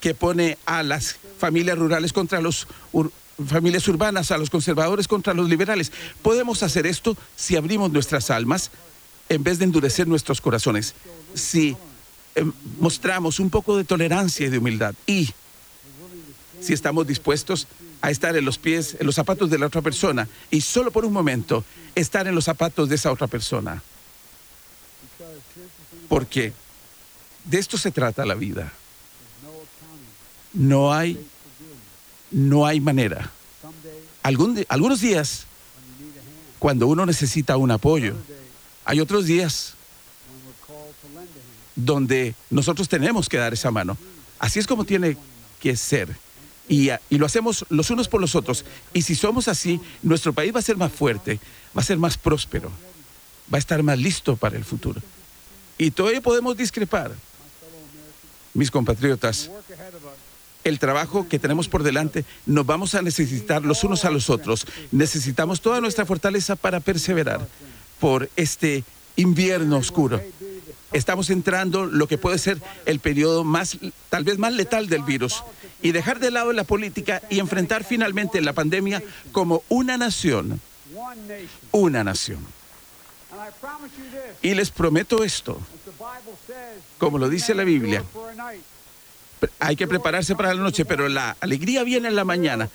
que pone a las familias rurales contra ur- familias urbanas, a los conservadores contra los liberales. Podemos hacer esto si abrimos nuestras almas en vez de endurecer nuestros corazones, si eh, mostramos un poco de tolerancia y de humildad y si estamos dispuestos a estar en los pies, en los zapatos de la otra persona y solo por un momento estar en los zapatos de esa otra persona. Porque de esto se trata la vida. No hay, no hay manera. Algunos días, cuando uno necesita un apoyo, hay otros días donde nosotros tenemos que dar esa mano. Así es como tiene que ser. Y lo hacemos los unos por los otros. Y si somos así, nuestro país va a ser más fuerte, va a ser más próspero, va a estar más listo para el futuro. Y todavía podemos discrepar. Mis compatriotas, el trabajo que tenemos por delante nos vamos a necesitar los unos a los otros. Necesitamos toda nuestra fortaleza para perseverar por este invierno oscuro. Estamos entrando lo que puede ser el periodo más, tal vez más letal del virus y dejar de lado la política y enfrentar finalmente la pandemia como una nación. Una nación. Y les prometo esto, como lo dice la Biblia, hay que prepararse para la noche, pero la alegría viene en la mañana.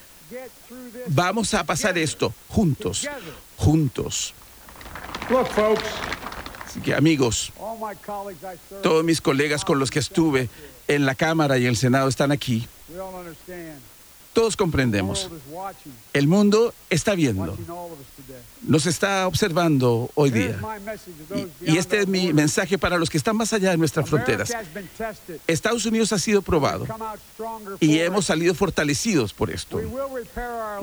Vamos a pasar esto juntos, juntos. Así que amigos, todos mis colegas con los que estuve en la Cámara y el Senado están aquí. Todos comprendemos. El mundo está viendo, nos está observando hoy día. Y este es mi mensaje para los que están más allá de nuestras fronteras. Estados Unidos ha sido probado y hemos salido fortalecidos por esto.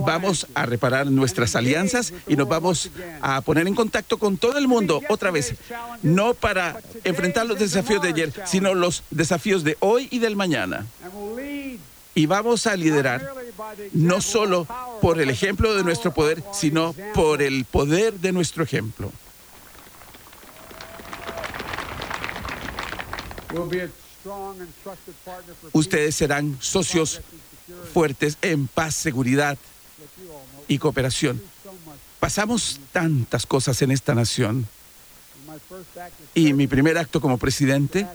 Vamos a reparar nuestras alianzas y nos vamos a poner en contacto con todo el mundo otra vez, no para enfrentar los desafíos de ayer, sino los desafíos de hoy y del mañana. Y vamos a liderar no solo por el ejemplo de nuestro poder, sino por el poder de nuestro ejemplo. Ustedes serán socios fuertes en paz, seguridad y cooperación. Pasamos tantas cosas en esta nación y mi primer acto como presidente,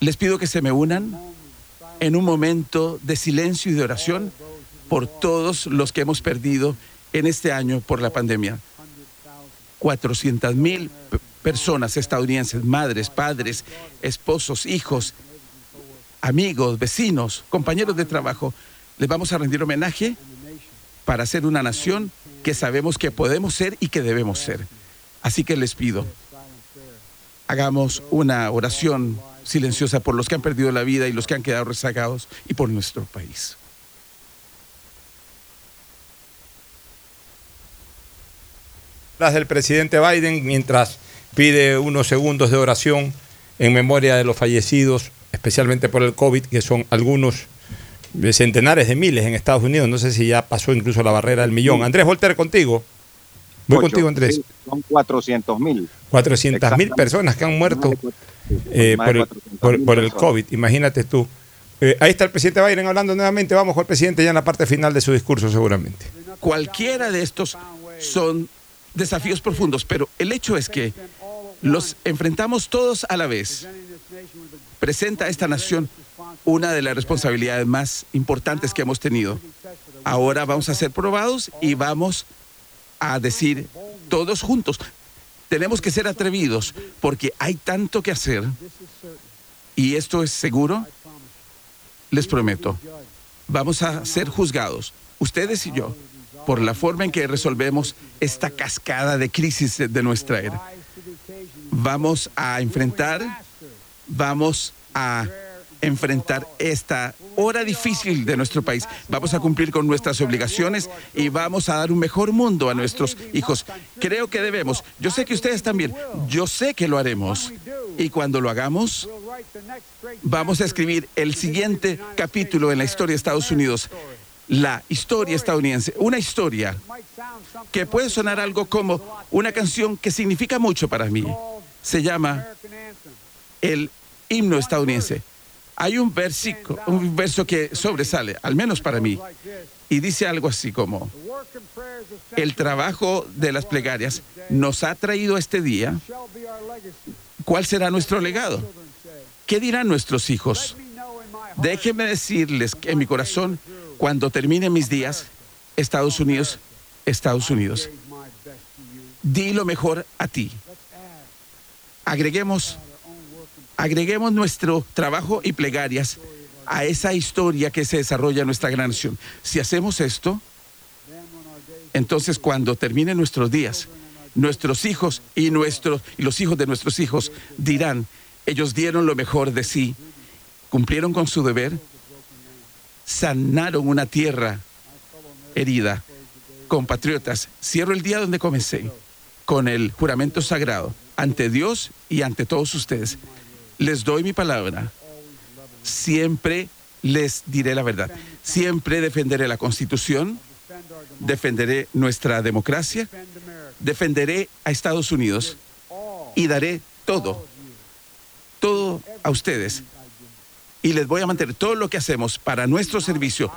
les pido que se me unan en un momento de silencio y de oración por todos los que hemos perdido en este año por la pandemia. 400 mil personas estadounidenses, madres, padres, esposos, hijos, amigos, vecinos, compañeros de trabajo, les vamos a rendir homenaje para ser una nación que sabemos que podemos ser y que debemos ser. Así que les pido, hagamos una oración silenciosa por los que han perdido la vida y los que han quedado rezagados y por nuestro país. Las del presidente Biden mientras pide unos segundos de oración en memoria de los fallecidos, especialmente por el COVID, que son algunos de centenares de miles en Estados Unidos. No sé si ya pasó incluso la barrera del millón. Andrés Volter, contigo. Voy Ocho, contigo, Andrés. sí, son 400 mil. 400 mil personas que han muerto eh, por, el, 400.000 por- por el. COVID. Imagínate tú. Eh, ahí está el presidente Biden hablando nuevamente. Vamos con el presidente ya en la parte final de su discurso, seguramente. Cualquiera de estos son desafíos profundos, pero el hecho es que los enfrentamos todos a la vez. Presenta a esta nación una de las responsabilidades más importantes que hemos tenido. Ahora vamos a ser probados y vamos a decir todos juntos, tenemos que ser atrevidos porque hay tanto que hacer y esto es seguro, les prometo, vamos a ser juzgados, ustedes y yo, por la forma en que resolvemos esta cascada de crisis de- nuestra era. Vamos a enfrentar, vamos a enfrentar esta hora difícil de nuestro país. Vamos a cumplir con nuestras obligaciones y vamos a dar un mejor mundo a nuestros hijos. Creo que debemos. Yo sé que ustedes también. Yo sé que lo haremos. Y cuando lo hagamos, vamos a escribir el siguiente capítulo en la historia de Estados Unidos. La historia estadounidense. Una historia que puede sonar algo como una canción que significa mucho para mí. Se llama el himno estadounidense. Hay un versico, un verso que sobresale, al menos para mí, y dice algo así como, el trabajo de las plegarias nos ha traído este día. ¿Cuál será nuestro legado? ¿Qué dirán nuestros hijos? Déjenme decirles que en mi corazón, cuando terminen mis días, Estados Unidos, Estados Unidos, di lo mejor a ti. Agreguemos Agreguemos nuestro trabajo y plegarias a esa historia que se desarrolla en nuestra gran nación. Si hacemos esto, entonces cuando terminen nuestros días, nuestros hijos y, nuestros, y los hijos de nuestros hijos dirán, ellos dieron lo mejor de sí, cumplieron con su deber, sanaron una tierra herida. Compatriotas, cierro el día donde comencé con el juramento sagrado ante Dios y ante todos ustedes. Les doy mi palabra. Siempre les diré la verdad. Siempre defenderé la Constitución, defenderé nuestra democracia, defenderé a Estados Unidos y daré todo, todo a ustedes. Y les voy a mantener todo lo que hacemos para nuestro servicio,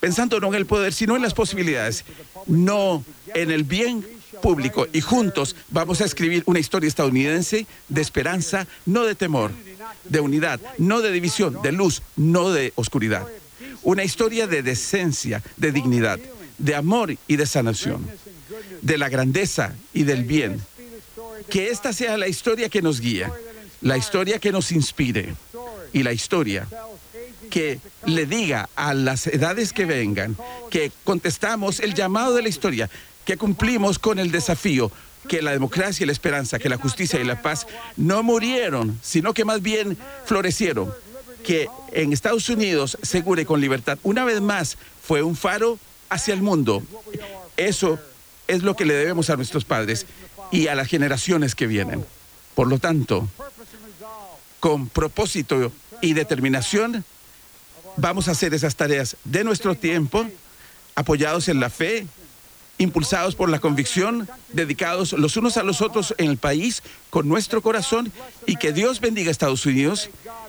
pensando no en el poder, sino en las posibilidades, no en el bien público. Y juntos vamos a escribir una historia estadounidense de esperanza, no de temor, de unidad, no de división, de luz, no de oscuridad. Una historia de decencia, de dignidad, de amor y de sanación, de la grandeza y del bien. Que esta sea la historia que nos guía, la historia que nos inspire y la historia que le diga a las edades que vengan que contestamos el llamado de la historia, que cumplimos con el desafío, que la democracia y la esperanza, que la justicia y la paz no murieron, sino que más bien florecieron. Que en Estados Unidos, segura y con libertad, una vez más fue un faro hacia el mundo. Eso es lo que le debemos a nuestros padres y a las generaciones que vienen. Por lo tanto, con propósito y determinación, vamos a hacer esas tareas de nuestro tiempo, apoyados en la fe, impulsados por la convicción, dedicados los unos a los otros en el país, con nuestro corazón, y que Dios bendiga a Estados Unidos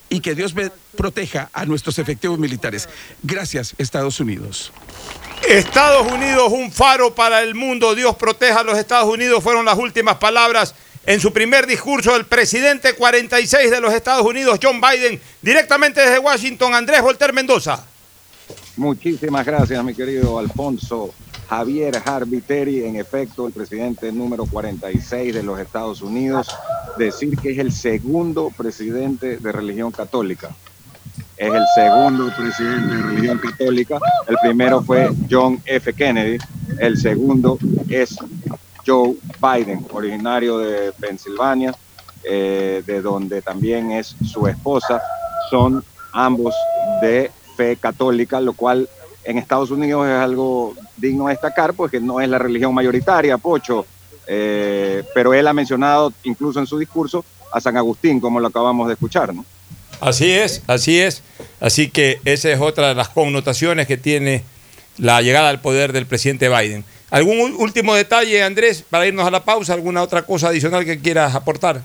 y que Dios proteja a nuestros efectivos militares. Gracias, Estados Unidos. Estados Unidos, un faro para el mundo. Dios proteja a los Estados Unidos. Fueron las últimas palabras en su primer discurso del presidente 46 de los Estados Unidos, John Biden, directamente desde Washington, Andrés Volter Mendoza. Muchísimas gracias, mi querido Alfonso Javier Harviteri. En efecto, el presidente número 46 de los Estados Unidos, decir que es el segundo presidente de religión católica. Es el segundo presidente de religión católica. El primero fue John F. Kennedy. El segundo es Joe Biden, originario de Pensilvania, eh, de donde también es su esposa. Son ambos de fe católica, lo cual en Estados Unidos es algo digno de destacar, porque no es la religión mayoritaria, Pocho, eh, pero él ha mencionado incluso en su discurso a San Agustín, como lo acabamos de escuchar, ¿no? Así es, así es. Así que esa es otra de las connotaciones que tiene la llegada al poder del presidente Biden. ¿Algún último detalle, Andrés, para irnos a la pausa? ¿Alguna otra cosa adicional que quieras aportar?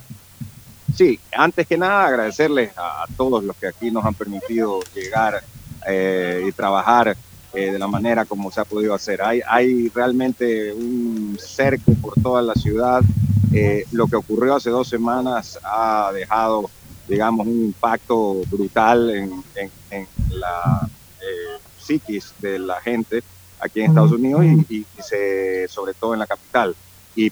Sí, antes que nada agradecerles a todos los que aquí nos han permitido llegar eh, y trabajar eh, de la manera como se ha podido hacer. Hay, hay realmente un cerco por toda la ciudad. Eh, lo que ocurrió hace dos semanas ha dejado, digamos, un impacto brutal en, en- en la eh, psiquis de la gente aquí en Estados Unidos y, y- y se, sobre todo en la capital. Y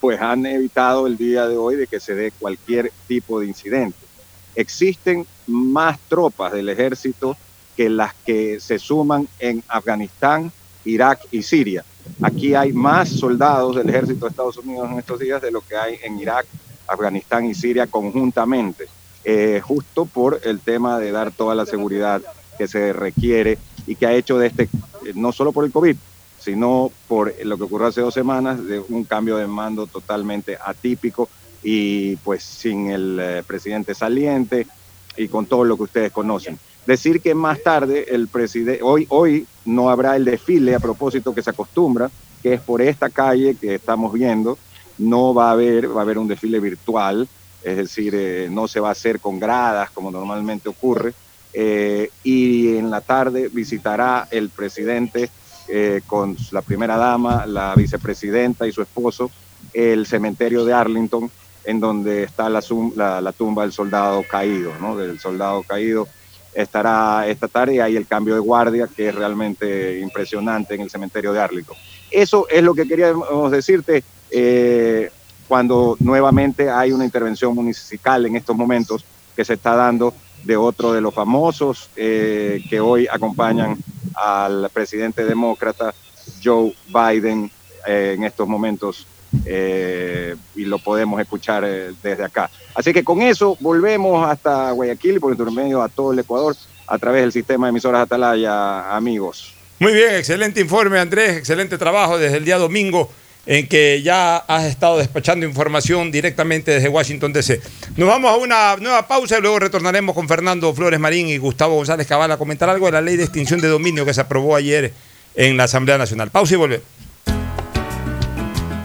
pues han evitado el día de hoy de que se dé cualquier tipo de incidente. Existen más tropas del ejército que las que se suman en Afganistán, Irak y Siria. Aquí hay más soldados del ejército de Estados Unidos en estos días de lo que hay en Irak, Afganistán y Siria conjuntamente, eh, justo por el tema de dar toda la seguridad que se requiere y que ha hecho de este, eh, no solo por el COVID, sino por lo que ocurrió hace dos semanas, de un cambio de mando totalmente atípico y pues sin el eh, presidente saliente y con todo lo que ustedes conocen. Decir que más tarde el presidente, hoy, hoy no habrá el desfile a propósito que se acostumbra, que es por esta calle que estamos viendo, no va a haber, va a haber un desfile virtual, es decir, eh, no se va a hacer con gradas como normalmente ocurre, eh, y en la tarde visitará el presidente eh, con la primera dama, la vicepresidenta y su esposo, el cementerio de Arlington, en donde está la, la- la tumba del soldado caído, ¿no? Del soldado caído. Estará esta tarde y el cambio de guardia, que es realmente impresionante en el cementerio de Arlington. Eso es lo que queríamos decirte eh, cuando nuevamente hay una intervención municipal en estos momentos que se está dando de otro de los famosos eh, que hoy acompañan al presidente demócrata Joe Biden eh, en estos momentos eh, y lo podemos escuchar eh, desde acá. Así que con eso volvemos hasta Guayaquil y por intermedio a todo el Ecuador a través del sistema de emisoras Atalaya, amigos. Muy bien, excelente informe Andrés, excelente trabajo desde el día domingo en que ya has estado despachando información directamente desde Washington DC. Nos vamos a una nueva pausa y luego retornaremos con Fernando Flores Marín y Gustavo González Cabal a comentar algo de la ley de extinción de dominio que se aprobó ayer en la Asamblea Nacional. Pausa y volvemos.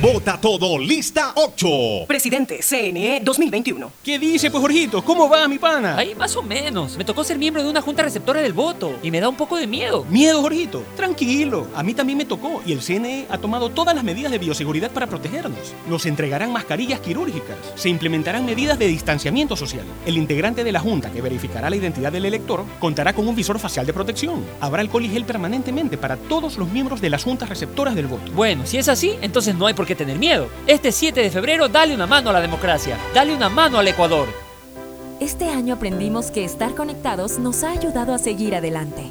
Vota todo, lista 8. Presidente, CNE 2021. ¿Qué dice, pues, Jorgito? ¿Cómo va, mi pana? Ahí más o menos. Me tocó ser miembro de una junta receptora del voto y me da un poco de miedo. Miedo, Jorgito. Tranquilo. A mí también me tocó y el CNE ha tomado todas las medidas de bioseguridad para protegernos. Nos entregarán mascarillas quirúrgicas. Se implementarán medidas de distanciamiento social. El integrante de la junta que verificará la identidad del elector contará con un visor facial de protección. Habrá alcohol y gel permanentemente para todos los miembros de las juntas receptoras del voto. Bueno, si es así, entonces no hay por qué tener miedo. Este 7 de febrero, dale una mano a la democracia. Dale una mano al Ecuador. Este año aprendimos que estar conectados nos ha ayudado a seguir adelante.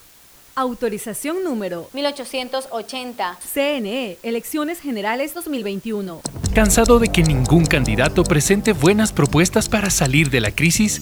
Autorización número 1880. CNE, Elecciones Generales 2021. ¿Cansado de que ningún candidato presente buenas propuestas para salir de la crisis?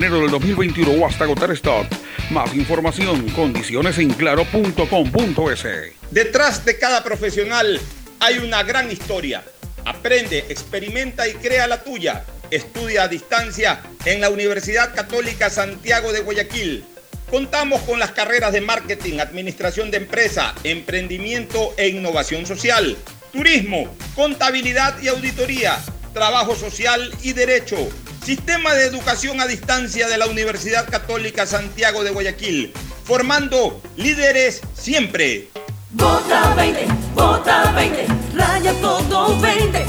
enero del 2021 o hasta agotar stock. Más información, condiciones en claro.com.es. Detrás de cada profesional hay una gran historia. Aprende, experimenta y crea la tuya. Estudia a distancia en la Universidad Católica Santiago de Guayaquil. Contamos con las carreras de marketing, administración de empresa, emprendimiento e innovación social, turismo, contabilidad y auditoría, trabajo social y derecho. Sistema de Educación a Distancia de la Universidad Católica Santiago de Guayaquil, formando líderes siempre. Vota 20, vota 20, raya todo 20.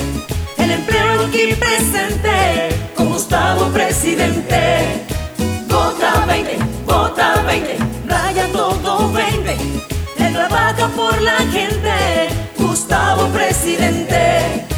El empleo aquí presente, con Gustavo presidente. Vota 20, vota 20, raya todo 20. Él trabaja por la gente, Gustavo presidente.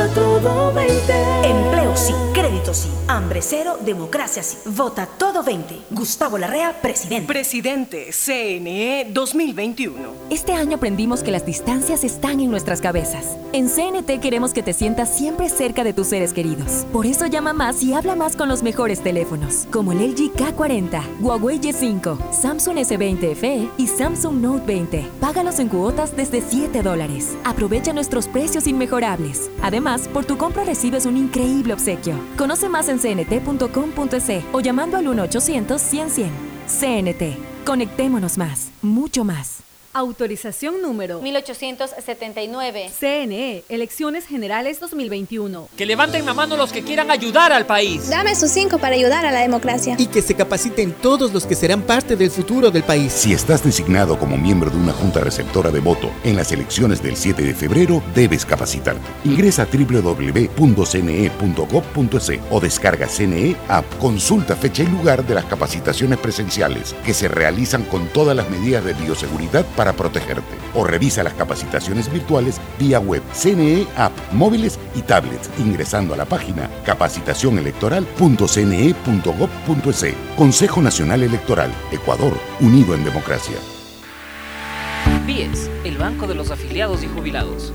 Vota todo 20. Empleo sí, crédito sí, hambre cero, democracia sí. Vota todo 20. Gustavo Larrea, presidente. Presidente, CNE 2021. Este año aprendimos que las distancias están en nuestras cabezas. En CNT queremos que te sientas siempre cerca de tus seres queridos. Por eso llama más y habla más con los mejores teléfonos, como el LG K40, Huawei Y5, Samsung S20 FE y Samsung Note 20. Págalos en cuotas desde 7 dólares. Aprovecha nuestros precios inmejorables. Además, por tu compra recibes un increíble obsequio. Conoce más en cnt.com.es o llamando al 1-800-100-100. CNT. Conectémonos más, mucho más. Autorización número 1879. CNE, Elecciones Generales 2021. Que levanten la mano los que quieran ayudar al país. Dame sus cinco para ayudar a la democracia. Y que se capaciten todos los que serán parte del futuro del país. Si estás designado como miembro de una junta receptora de voto en las elecciones del 7 de febrero, debes capacitarte. Ingresa a www.cne.gov.es o descarga CNE App. Consulta fecha y lugar de las capacitaciones presenciales que se realizan con todas las medidas de bioseguridad para protegerte. O revisa las capacitaciones virtuales vía web, CNE App, móviles y tablets, ingresando a la página capacitacionelectoral.cne.gov.es. Consejo Nacional Electoral, Ecuador, unido en democracia. BIES, el Banco de los Afiliados y Jubilados.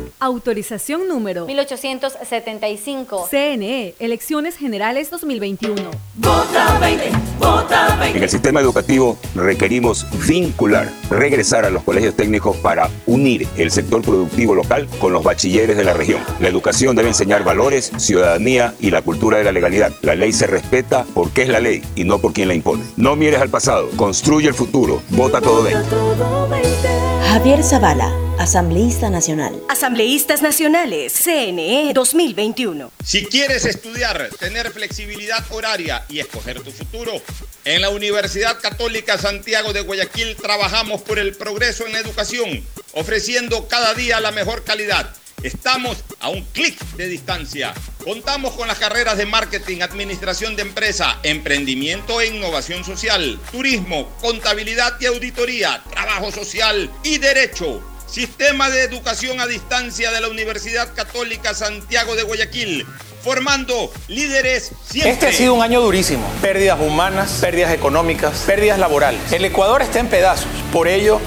Autorización número 1875. CNE, Elecciones Generales 2021. Vota 20, vota 20. En el sistema educativo requerimos vincular, regresar a los colegios técnicos para unir el sector productivo local con los bachilleres de la región. La educación debe enseñar valores, ciudadanía y la cultura de la legalidad. La ley se respeta porque es la ley y no por quien la impone. No mires al pasado, construye el futuro. Vota todo 20. Javier Zavala, asambleísta nacional. Asambleístas Nacionales, CNE 2021. Si quieres estudiar, tener flexibilidad horaria y escoger tu futuro, en la Universidad Católica Santiago de Guayaquil trabajamos por el progreso en la educación, ofreciendo cada día la mejor calidad. Estamos a un clic de distancia. Contamos con las carreras de marketing, administración de empresa, emprendimiento e innovación social, turismo, contabilidad y auditoría, trabajo social y derecho. Sistema de Educación a Distancia de la Universidad Católica Santiago de Guayaquil, formando líderes siempre. Este ha sido un año durísimo. Pérdidas humanas, pérdidas económicas, pérdidas laborales. El Ecuador está en pedazos. Por ello,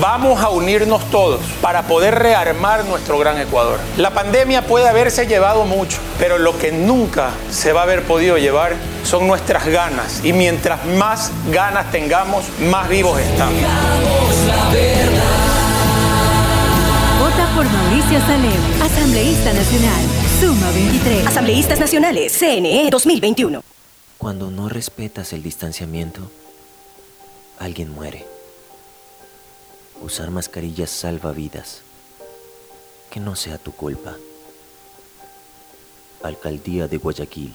vamos a unirnos todos para poder rearmar nuestro gran Ecuador. La pandemia puede haberse llevado mucho, pero lo que nunca se va a haber podido llevar son nuestras ganas. Y mientras más ganas tengamos, más vivos estamos. Vota por Mauricio Salem, asambleísta nacional. Suma 23. Asambleístas Nacionales, CNE 2021. Cuando no respetas el distanciamiento, alguien muere. Usar mascarillas salva vidas. Que no sea tu culpa. Alcaldía de Guayaquil.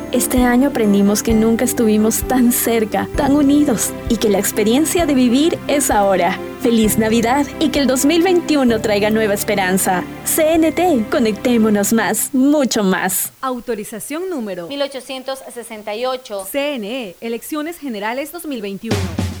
Este año aprendimos que nunca estuvimos tan cerca, tan unidos y que la experiencia de vivir es ahora. Feliz Navidad y que el 2021 traiga nueva esperanza. CNT, conectémonos más, mucho más. Autorización número 1868. CNE, Elecciones Generales 2021.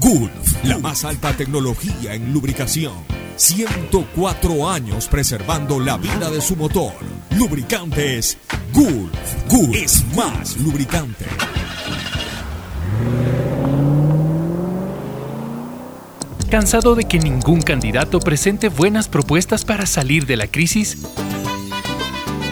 Gulf, la más alta tecnología en lubricación. 104 años preservando la vida de su motor. Lubricantes Gulf. Gulf es más lubricante. ¿Cansado de que ningún candidato presente buenas propuestas para salir de la crisis?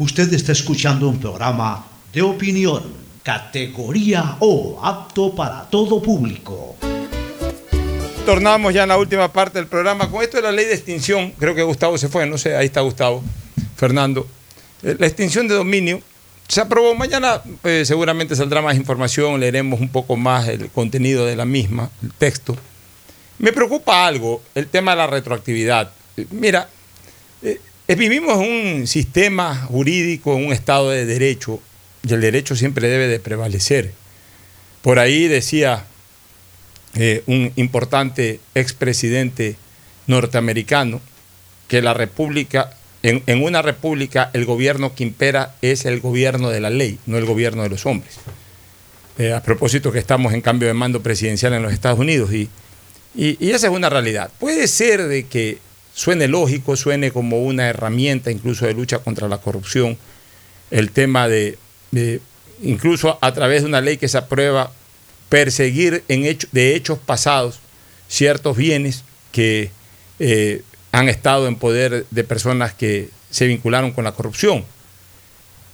Usted está escuchando un programa de opinión, categoría O, apto para todo público. Tornamos ya en la última parte del programa. Con esto de la ley de extinción, creo que Gustavo se fue, no sé, ahí está Gustavo, Fernando. Eh, La extinción de dominio se aprobó. Mañana eh, seguramente saldrá más información, leeremos un poco más el contenido de la misma, el texto. Me preocupa algo, el tema de la retroactividad. Eh, Mira, vivimos en un sistema jurídico, un estado de derecho, y el derecho siempre debe de prevalecer. Por ahí decía eh, un importante expresidente norteamericano que la república, en, en una república el gobierno que impera es el gobierno de la ley, no el gobierno de los hombres. Eh, a propósito que estamos en cambio de mando presidencial en los Estados Unidos y, y- y esa es una realidad. Puede ser de que suene lógico, suene como una herramienta incluso de lucha contra la corrupción, el tema de, incluso a través de una ley que se aprueba, perseguir en de hechos pasados ciertos bienes que eh, han estado en poder de personas que se vincularon con la corrupción.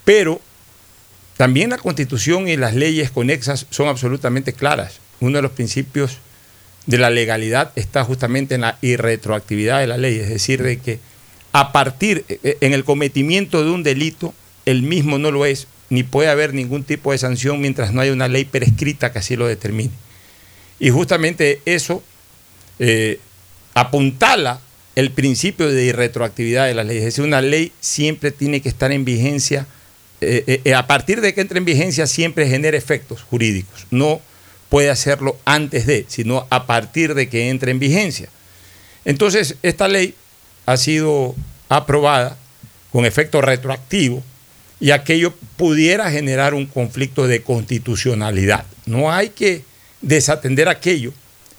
Pero también la constitución y las leyes conexas son absolutamente claras. Uno de los principios de la legalidad está justamente en la irretroactividad de la ley, es decir, de que a partir, eh, en el cometimiento de un delito, el mismo no lo es, ni puede haber ningún tipo de sanción mientras no haya una ley prescrita que así lo determine. Y justamente eso eh, apuntala el principio de irretroactividad de las leyes. Es decir, una ley siempre tiene que estar en vigencia, eh, eh, a partir de que entre en vigencia siempre genera efectos jurídicos. No puede hacerlo antes de, sino a partir de que entre en vigencia. Entonces, esta ley ha sido aprobada con efecto retroactivo y aquello pudiera generar un conflicto de constitucionalidad. No hay que desatender aquello.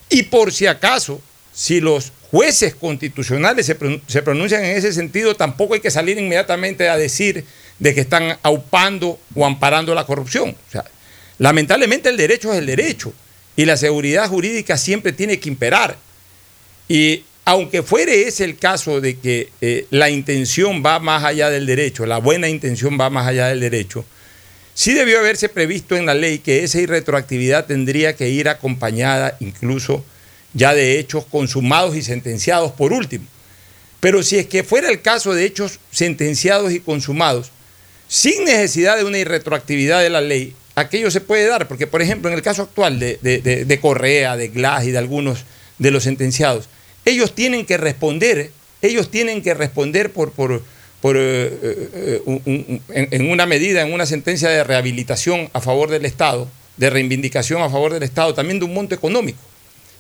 Y por si acaso, si los jueces constitucionales se, pron- se pronuncian en ese sentido, tampoco hay que salir inmediatamente a decir de que están aupando o amparando la corrupción. O sea, lamentablemente el derecho es el derecho y la seguridad jurídica siempre tiene que imperar. Y aunque fuere ese el caso de que eh, la intención va más allá del derecho, la buena intención va más allá del derecho, sí debió haberse previsto en la ley que esa irretroactividad tendría que ir acompañada incluso ya de hechos consumados y sentenciados por último. Pero si es que fuera el caso de hechos sentenciados y consumados, sin necesidad de una irretroactividad de la ley, aquello se puede dar, porque por ejemplo en el caso actual de, Correa, de Glass y de algunos de los sentenciados, ellos tienen que responder, ellos tienen que responder por, por, por, eh, eh, en, en una medida, en una sentencia de rehabilitación a favor del Estado, de reivindicación a favor del Estado, también de un monto económico.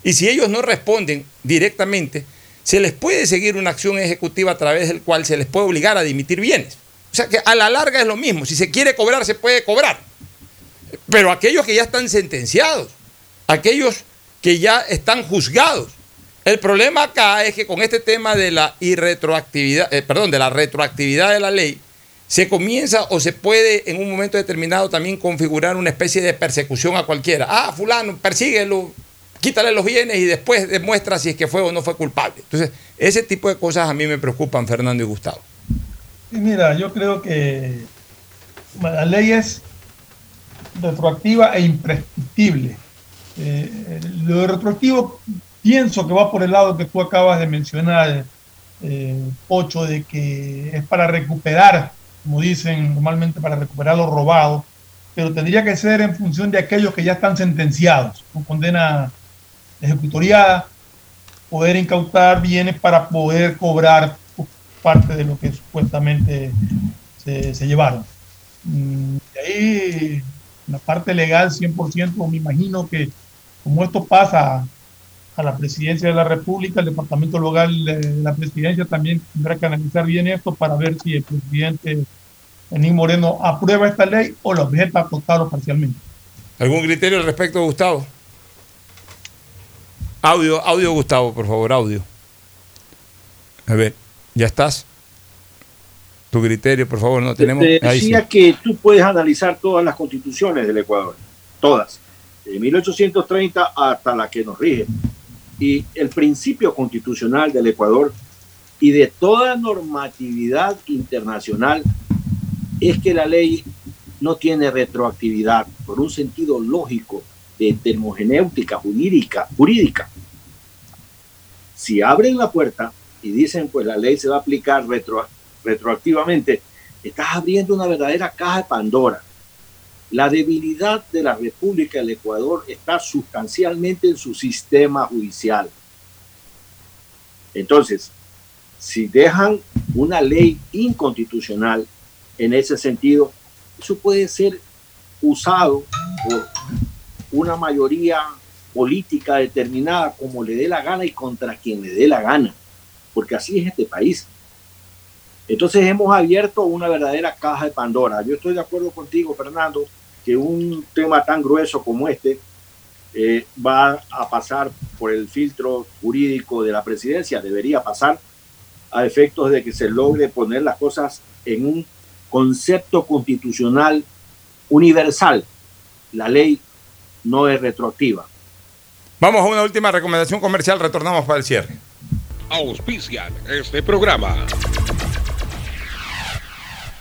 Y si ellos no responden directamente, se les puede seguir una acción ejecutiva a través del cual se les puede obligar a dimitir bienes. O sea que a la larga es lo mismo. Si se quiere cobrar, se puede cobrar. Pero aquellos que ya están sentenciados, aquellos que ya están juzgados. El problema acá es que con este tema de la irretroactividad, eh, perdón, de la retroactividad de la ley, se comienza o se puede en un momento determinado también configurar una especie de persecución a cualquiera. Ah, fulano, persíguelo, quítale los bienes y después demuestra si es que fue o no fue culpable. Entonces, ese tipo de cosas a mí me preocupan, Fernando y Gustavo. Sí, mira, yo creo que la ley es retroactiva e imprescriptible. Eh, lo de retroactivo pienso que va por el lado que tú acabas de mencionar, eh, Ocho, de que es para recuperar, como dicen normalmente, para recuperar lo robado, pero tendría que ser en función de aquellos que ya están sentenciados con condena ejecutoriada, poder incautar bienes para poder cobrar parte de lo que supuestamente se, llevaron. Mm, De ahí, la parte legal 100%, me imagino que como esto pasa a la presidencia de la República, el departamento local de la presidencia también tendrá que analizar bien esto para ver si el presidente Lenín Moreno aprueba esta ley o la objeta total o parcialmente. ¿Algún criterio al respecto, Gustavo? Audio, audio, Gustavo, por favor, audio. A ver, ¿ya estás? Tu criterio, por favor, no tenemos. Te Ahí sí. decía que tú puedes analizar todas las constituciones del Ecuador, todas, de 1830 hasta la que nos rige. Y el principio constitucional del Ecuador y de toda normatividad internacional es que la ley no tiene retroactividad por un sentido lógico de termogenéutica jurídica, jurídica. Si abren la puerta y dicen pues la ley se va a aplicar retro, retroactivamente, estás abriendo una verdadera caja de Pandora. La debilidad de la República del Ecuador está sustancialmente en su sistema judicial. Entonces, si dejan una ley inconstitucional en ese sentido, eso puede ser usado por una mayoría política determinada como le dé la gana y contra quien le dé la gana, porque así es este país. Entonces hemos abierto una verdadera caja de Pandora. Yo estoy de acuerdo contigo, Fernando, que un tema tan grueso como este eh, va a pasar por el filtro jurídico de la presidencia, debería pasar a efectos de que se logre poner las cosas en un concepto constitucional universal. La ley no es retroactiva. Vamos a una última recomendación comercial, retornamos para el cierre. Auspician este programa.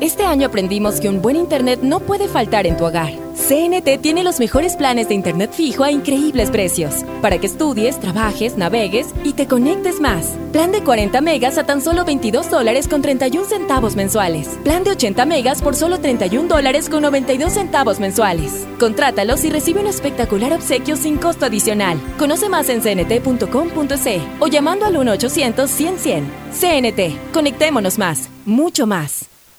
Este año aprendimos que un buen internet no puede faltar en tu hogar. CNT tiene los mejores planes de internet fijo a increíbles precios, para que estudies, trabajes, navegues y te conectes más. Plan de 40 megas a tan solo 22 dólares con 31 centavos mensuales. Plan de 80 megas por solo 31 dólares con 92 centavos mensuales. Contrátalos y recibe un espectacular obsequio sin costo adicional. Conoce más en cnt.com.c o llamando al 1-800-100-100. CNT, conectémonos más, mucho más.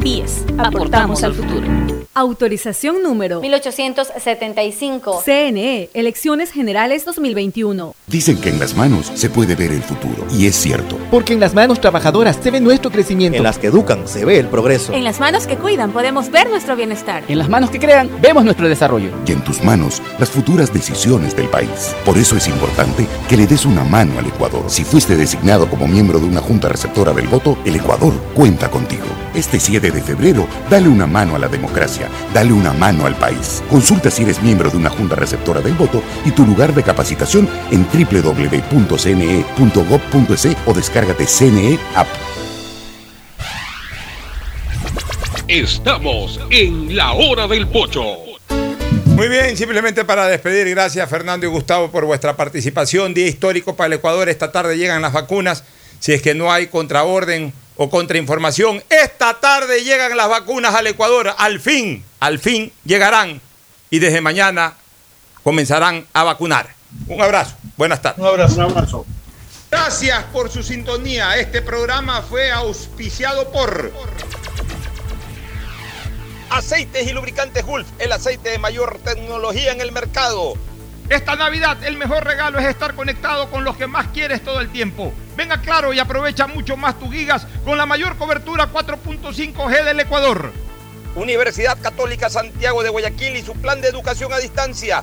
BIES, aportamos al futuro. Autorización número 1875. CNE, Elecciones Generales 2021. Dicen que en las manos se puede ver el futuro. Y es cierto. Porque en las manos trabajadoras se ve nuestro crecimiento. En las que educan se ve el progreso. En las manos que cuidan podemos ver nuestro bienestar. En las manos que crean vemos nuestro desarrollo. Y en tus manos las futuras decisiones del país. Por eso es importante que le des una mano al Ecuador. Si fuiste designado como miembro de una junta receptora del voto, el Ecuador cuenta contigo. Este 7 de febrero, dale una mano a la democracia, dale una mano al país. Consulta si eres miembro de una junta receptora del voto y tu lugar de capacitación en www.cne.gov.es o descárgate CNE App. Estamos en la hora del pocho. Muy bien, simplemente para despedir, gracias Fernando y Gustavo por vuestra participación. Día histórico para el Ecuador. Esta tarde llegan las vacunas. Si es que no hay contraorden o contrainformación, esta tarde llegan las vacunas al Ecuador. Al fin, al fin llegarán. Y desde mañana comenzarán a vacunar. Un abrazo. Buenas tardes. Un abrazo. Un abrazo. Gracias por su sintonía. Este programa fue auspiciado por Aceites y Lubricantes Gulf, el aceite de mayor tecnología en el mercado. Esta Navidad el mejor regalo es estar conectado con los que más quieres todo el tiempo. Venga claro y aprovecha mucho más tus gigas con la mayor cobertura 4.5G del Ecuador. Universidad Católica Santiago de Guayaquil y su plan de educación a distancia,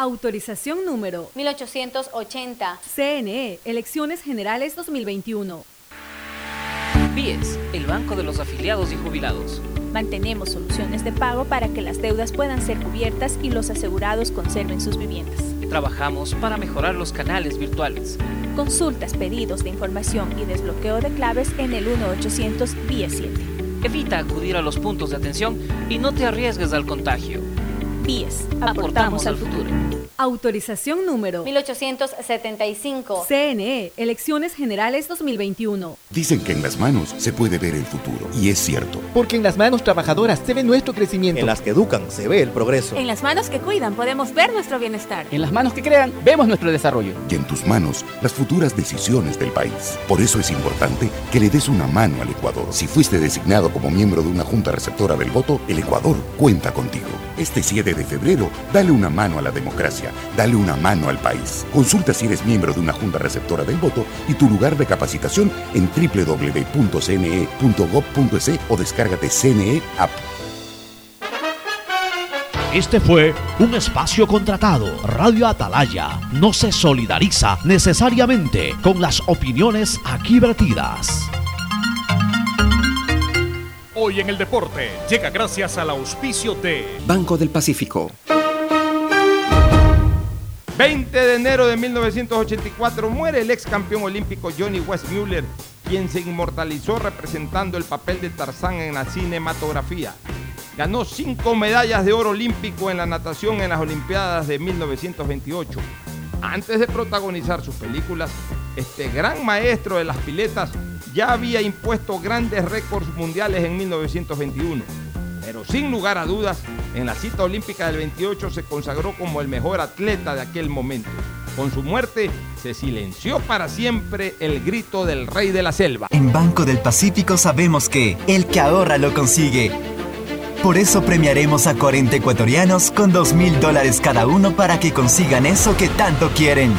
Autorización número 1880. CNE, Elecciones Generales 2021. BIES, el Banco de los Afiliados y Jubilados. Mantenemos soluciones de pago para que las deudas puedan ser cubiertas y los asegurados conserven sus viviendas. Trabajamos para mejorar los canales virtuales. Consultas, pedidos de información y desbloqueo de claves en el 1-800 BIES 7. Evita acudir a los puntos de atención y no te arriesgues al contagio. Aportamos al futuro. Autorización número 1875. CNE, Elecciones Generales 2021. Dicen que en las manos se puede ver el futuro. Y es cierto. Porque en las manos trabajadoras se ve nuestro crecimiento. En las que educan se ve el progreso. En las manos que cuidan podemos ver nuestro bienestar. En las manos que crean vemos nuestro desarrollo. Y en tus manos las futuras decisiones del país. Por eso es importante que le des una mano al Ecuador. Si fuiste designado como miembro de una junta receptora del voto, el Ecuador cuenta contigo. Este 7 de febrero, dale una mano a la democracia, dale una mano al país. Consulta si eres miembro de una junta receptora del voto y tu lugar de capacitación en www.cne.gov.es o descárgate CNE App. Este fue un espacio contratado. Radio Atalaya no se solidariza necesariamente con las opiniones aquí vertidas. Hoy en el deporte llega gracias al auspicio de Banco del Pacífico. 20 de enero de 1984 muere el ex campeón olímpico Johnny Westmuller, quien se inmortalizó representando el papel de Tarzán en la cinematografía. Ganó cinco medallas de oro olímpico en la natación en las Olimpiadas de 1928. Antes de protagonizar sus películas, este gran maestro de las piletas ya había impuesto grandes récords mundiales en 1921. Pero sin lugar a dudas, en la cita olímpica del 28 se consagró como el mejor atleta de aquel momento. Con su muerte se silenció para siempre el grito del rey de la selva. En Banco del Pacífico sabemos que el que ahorra lo consigue. Por eso premiaremos a 40 ecuatorianos con 2 mil dólares cada uno para que consigan eso que tanto quieren.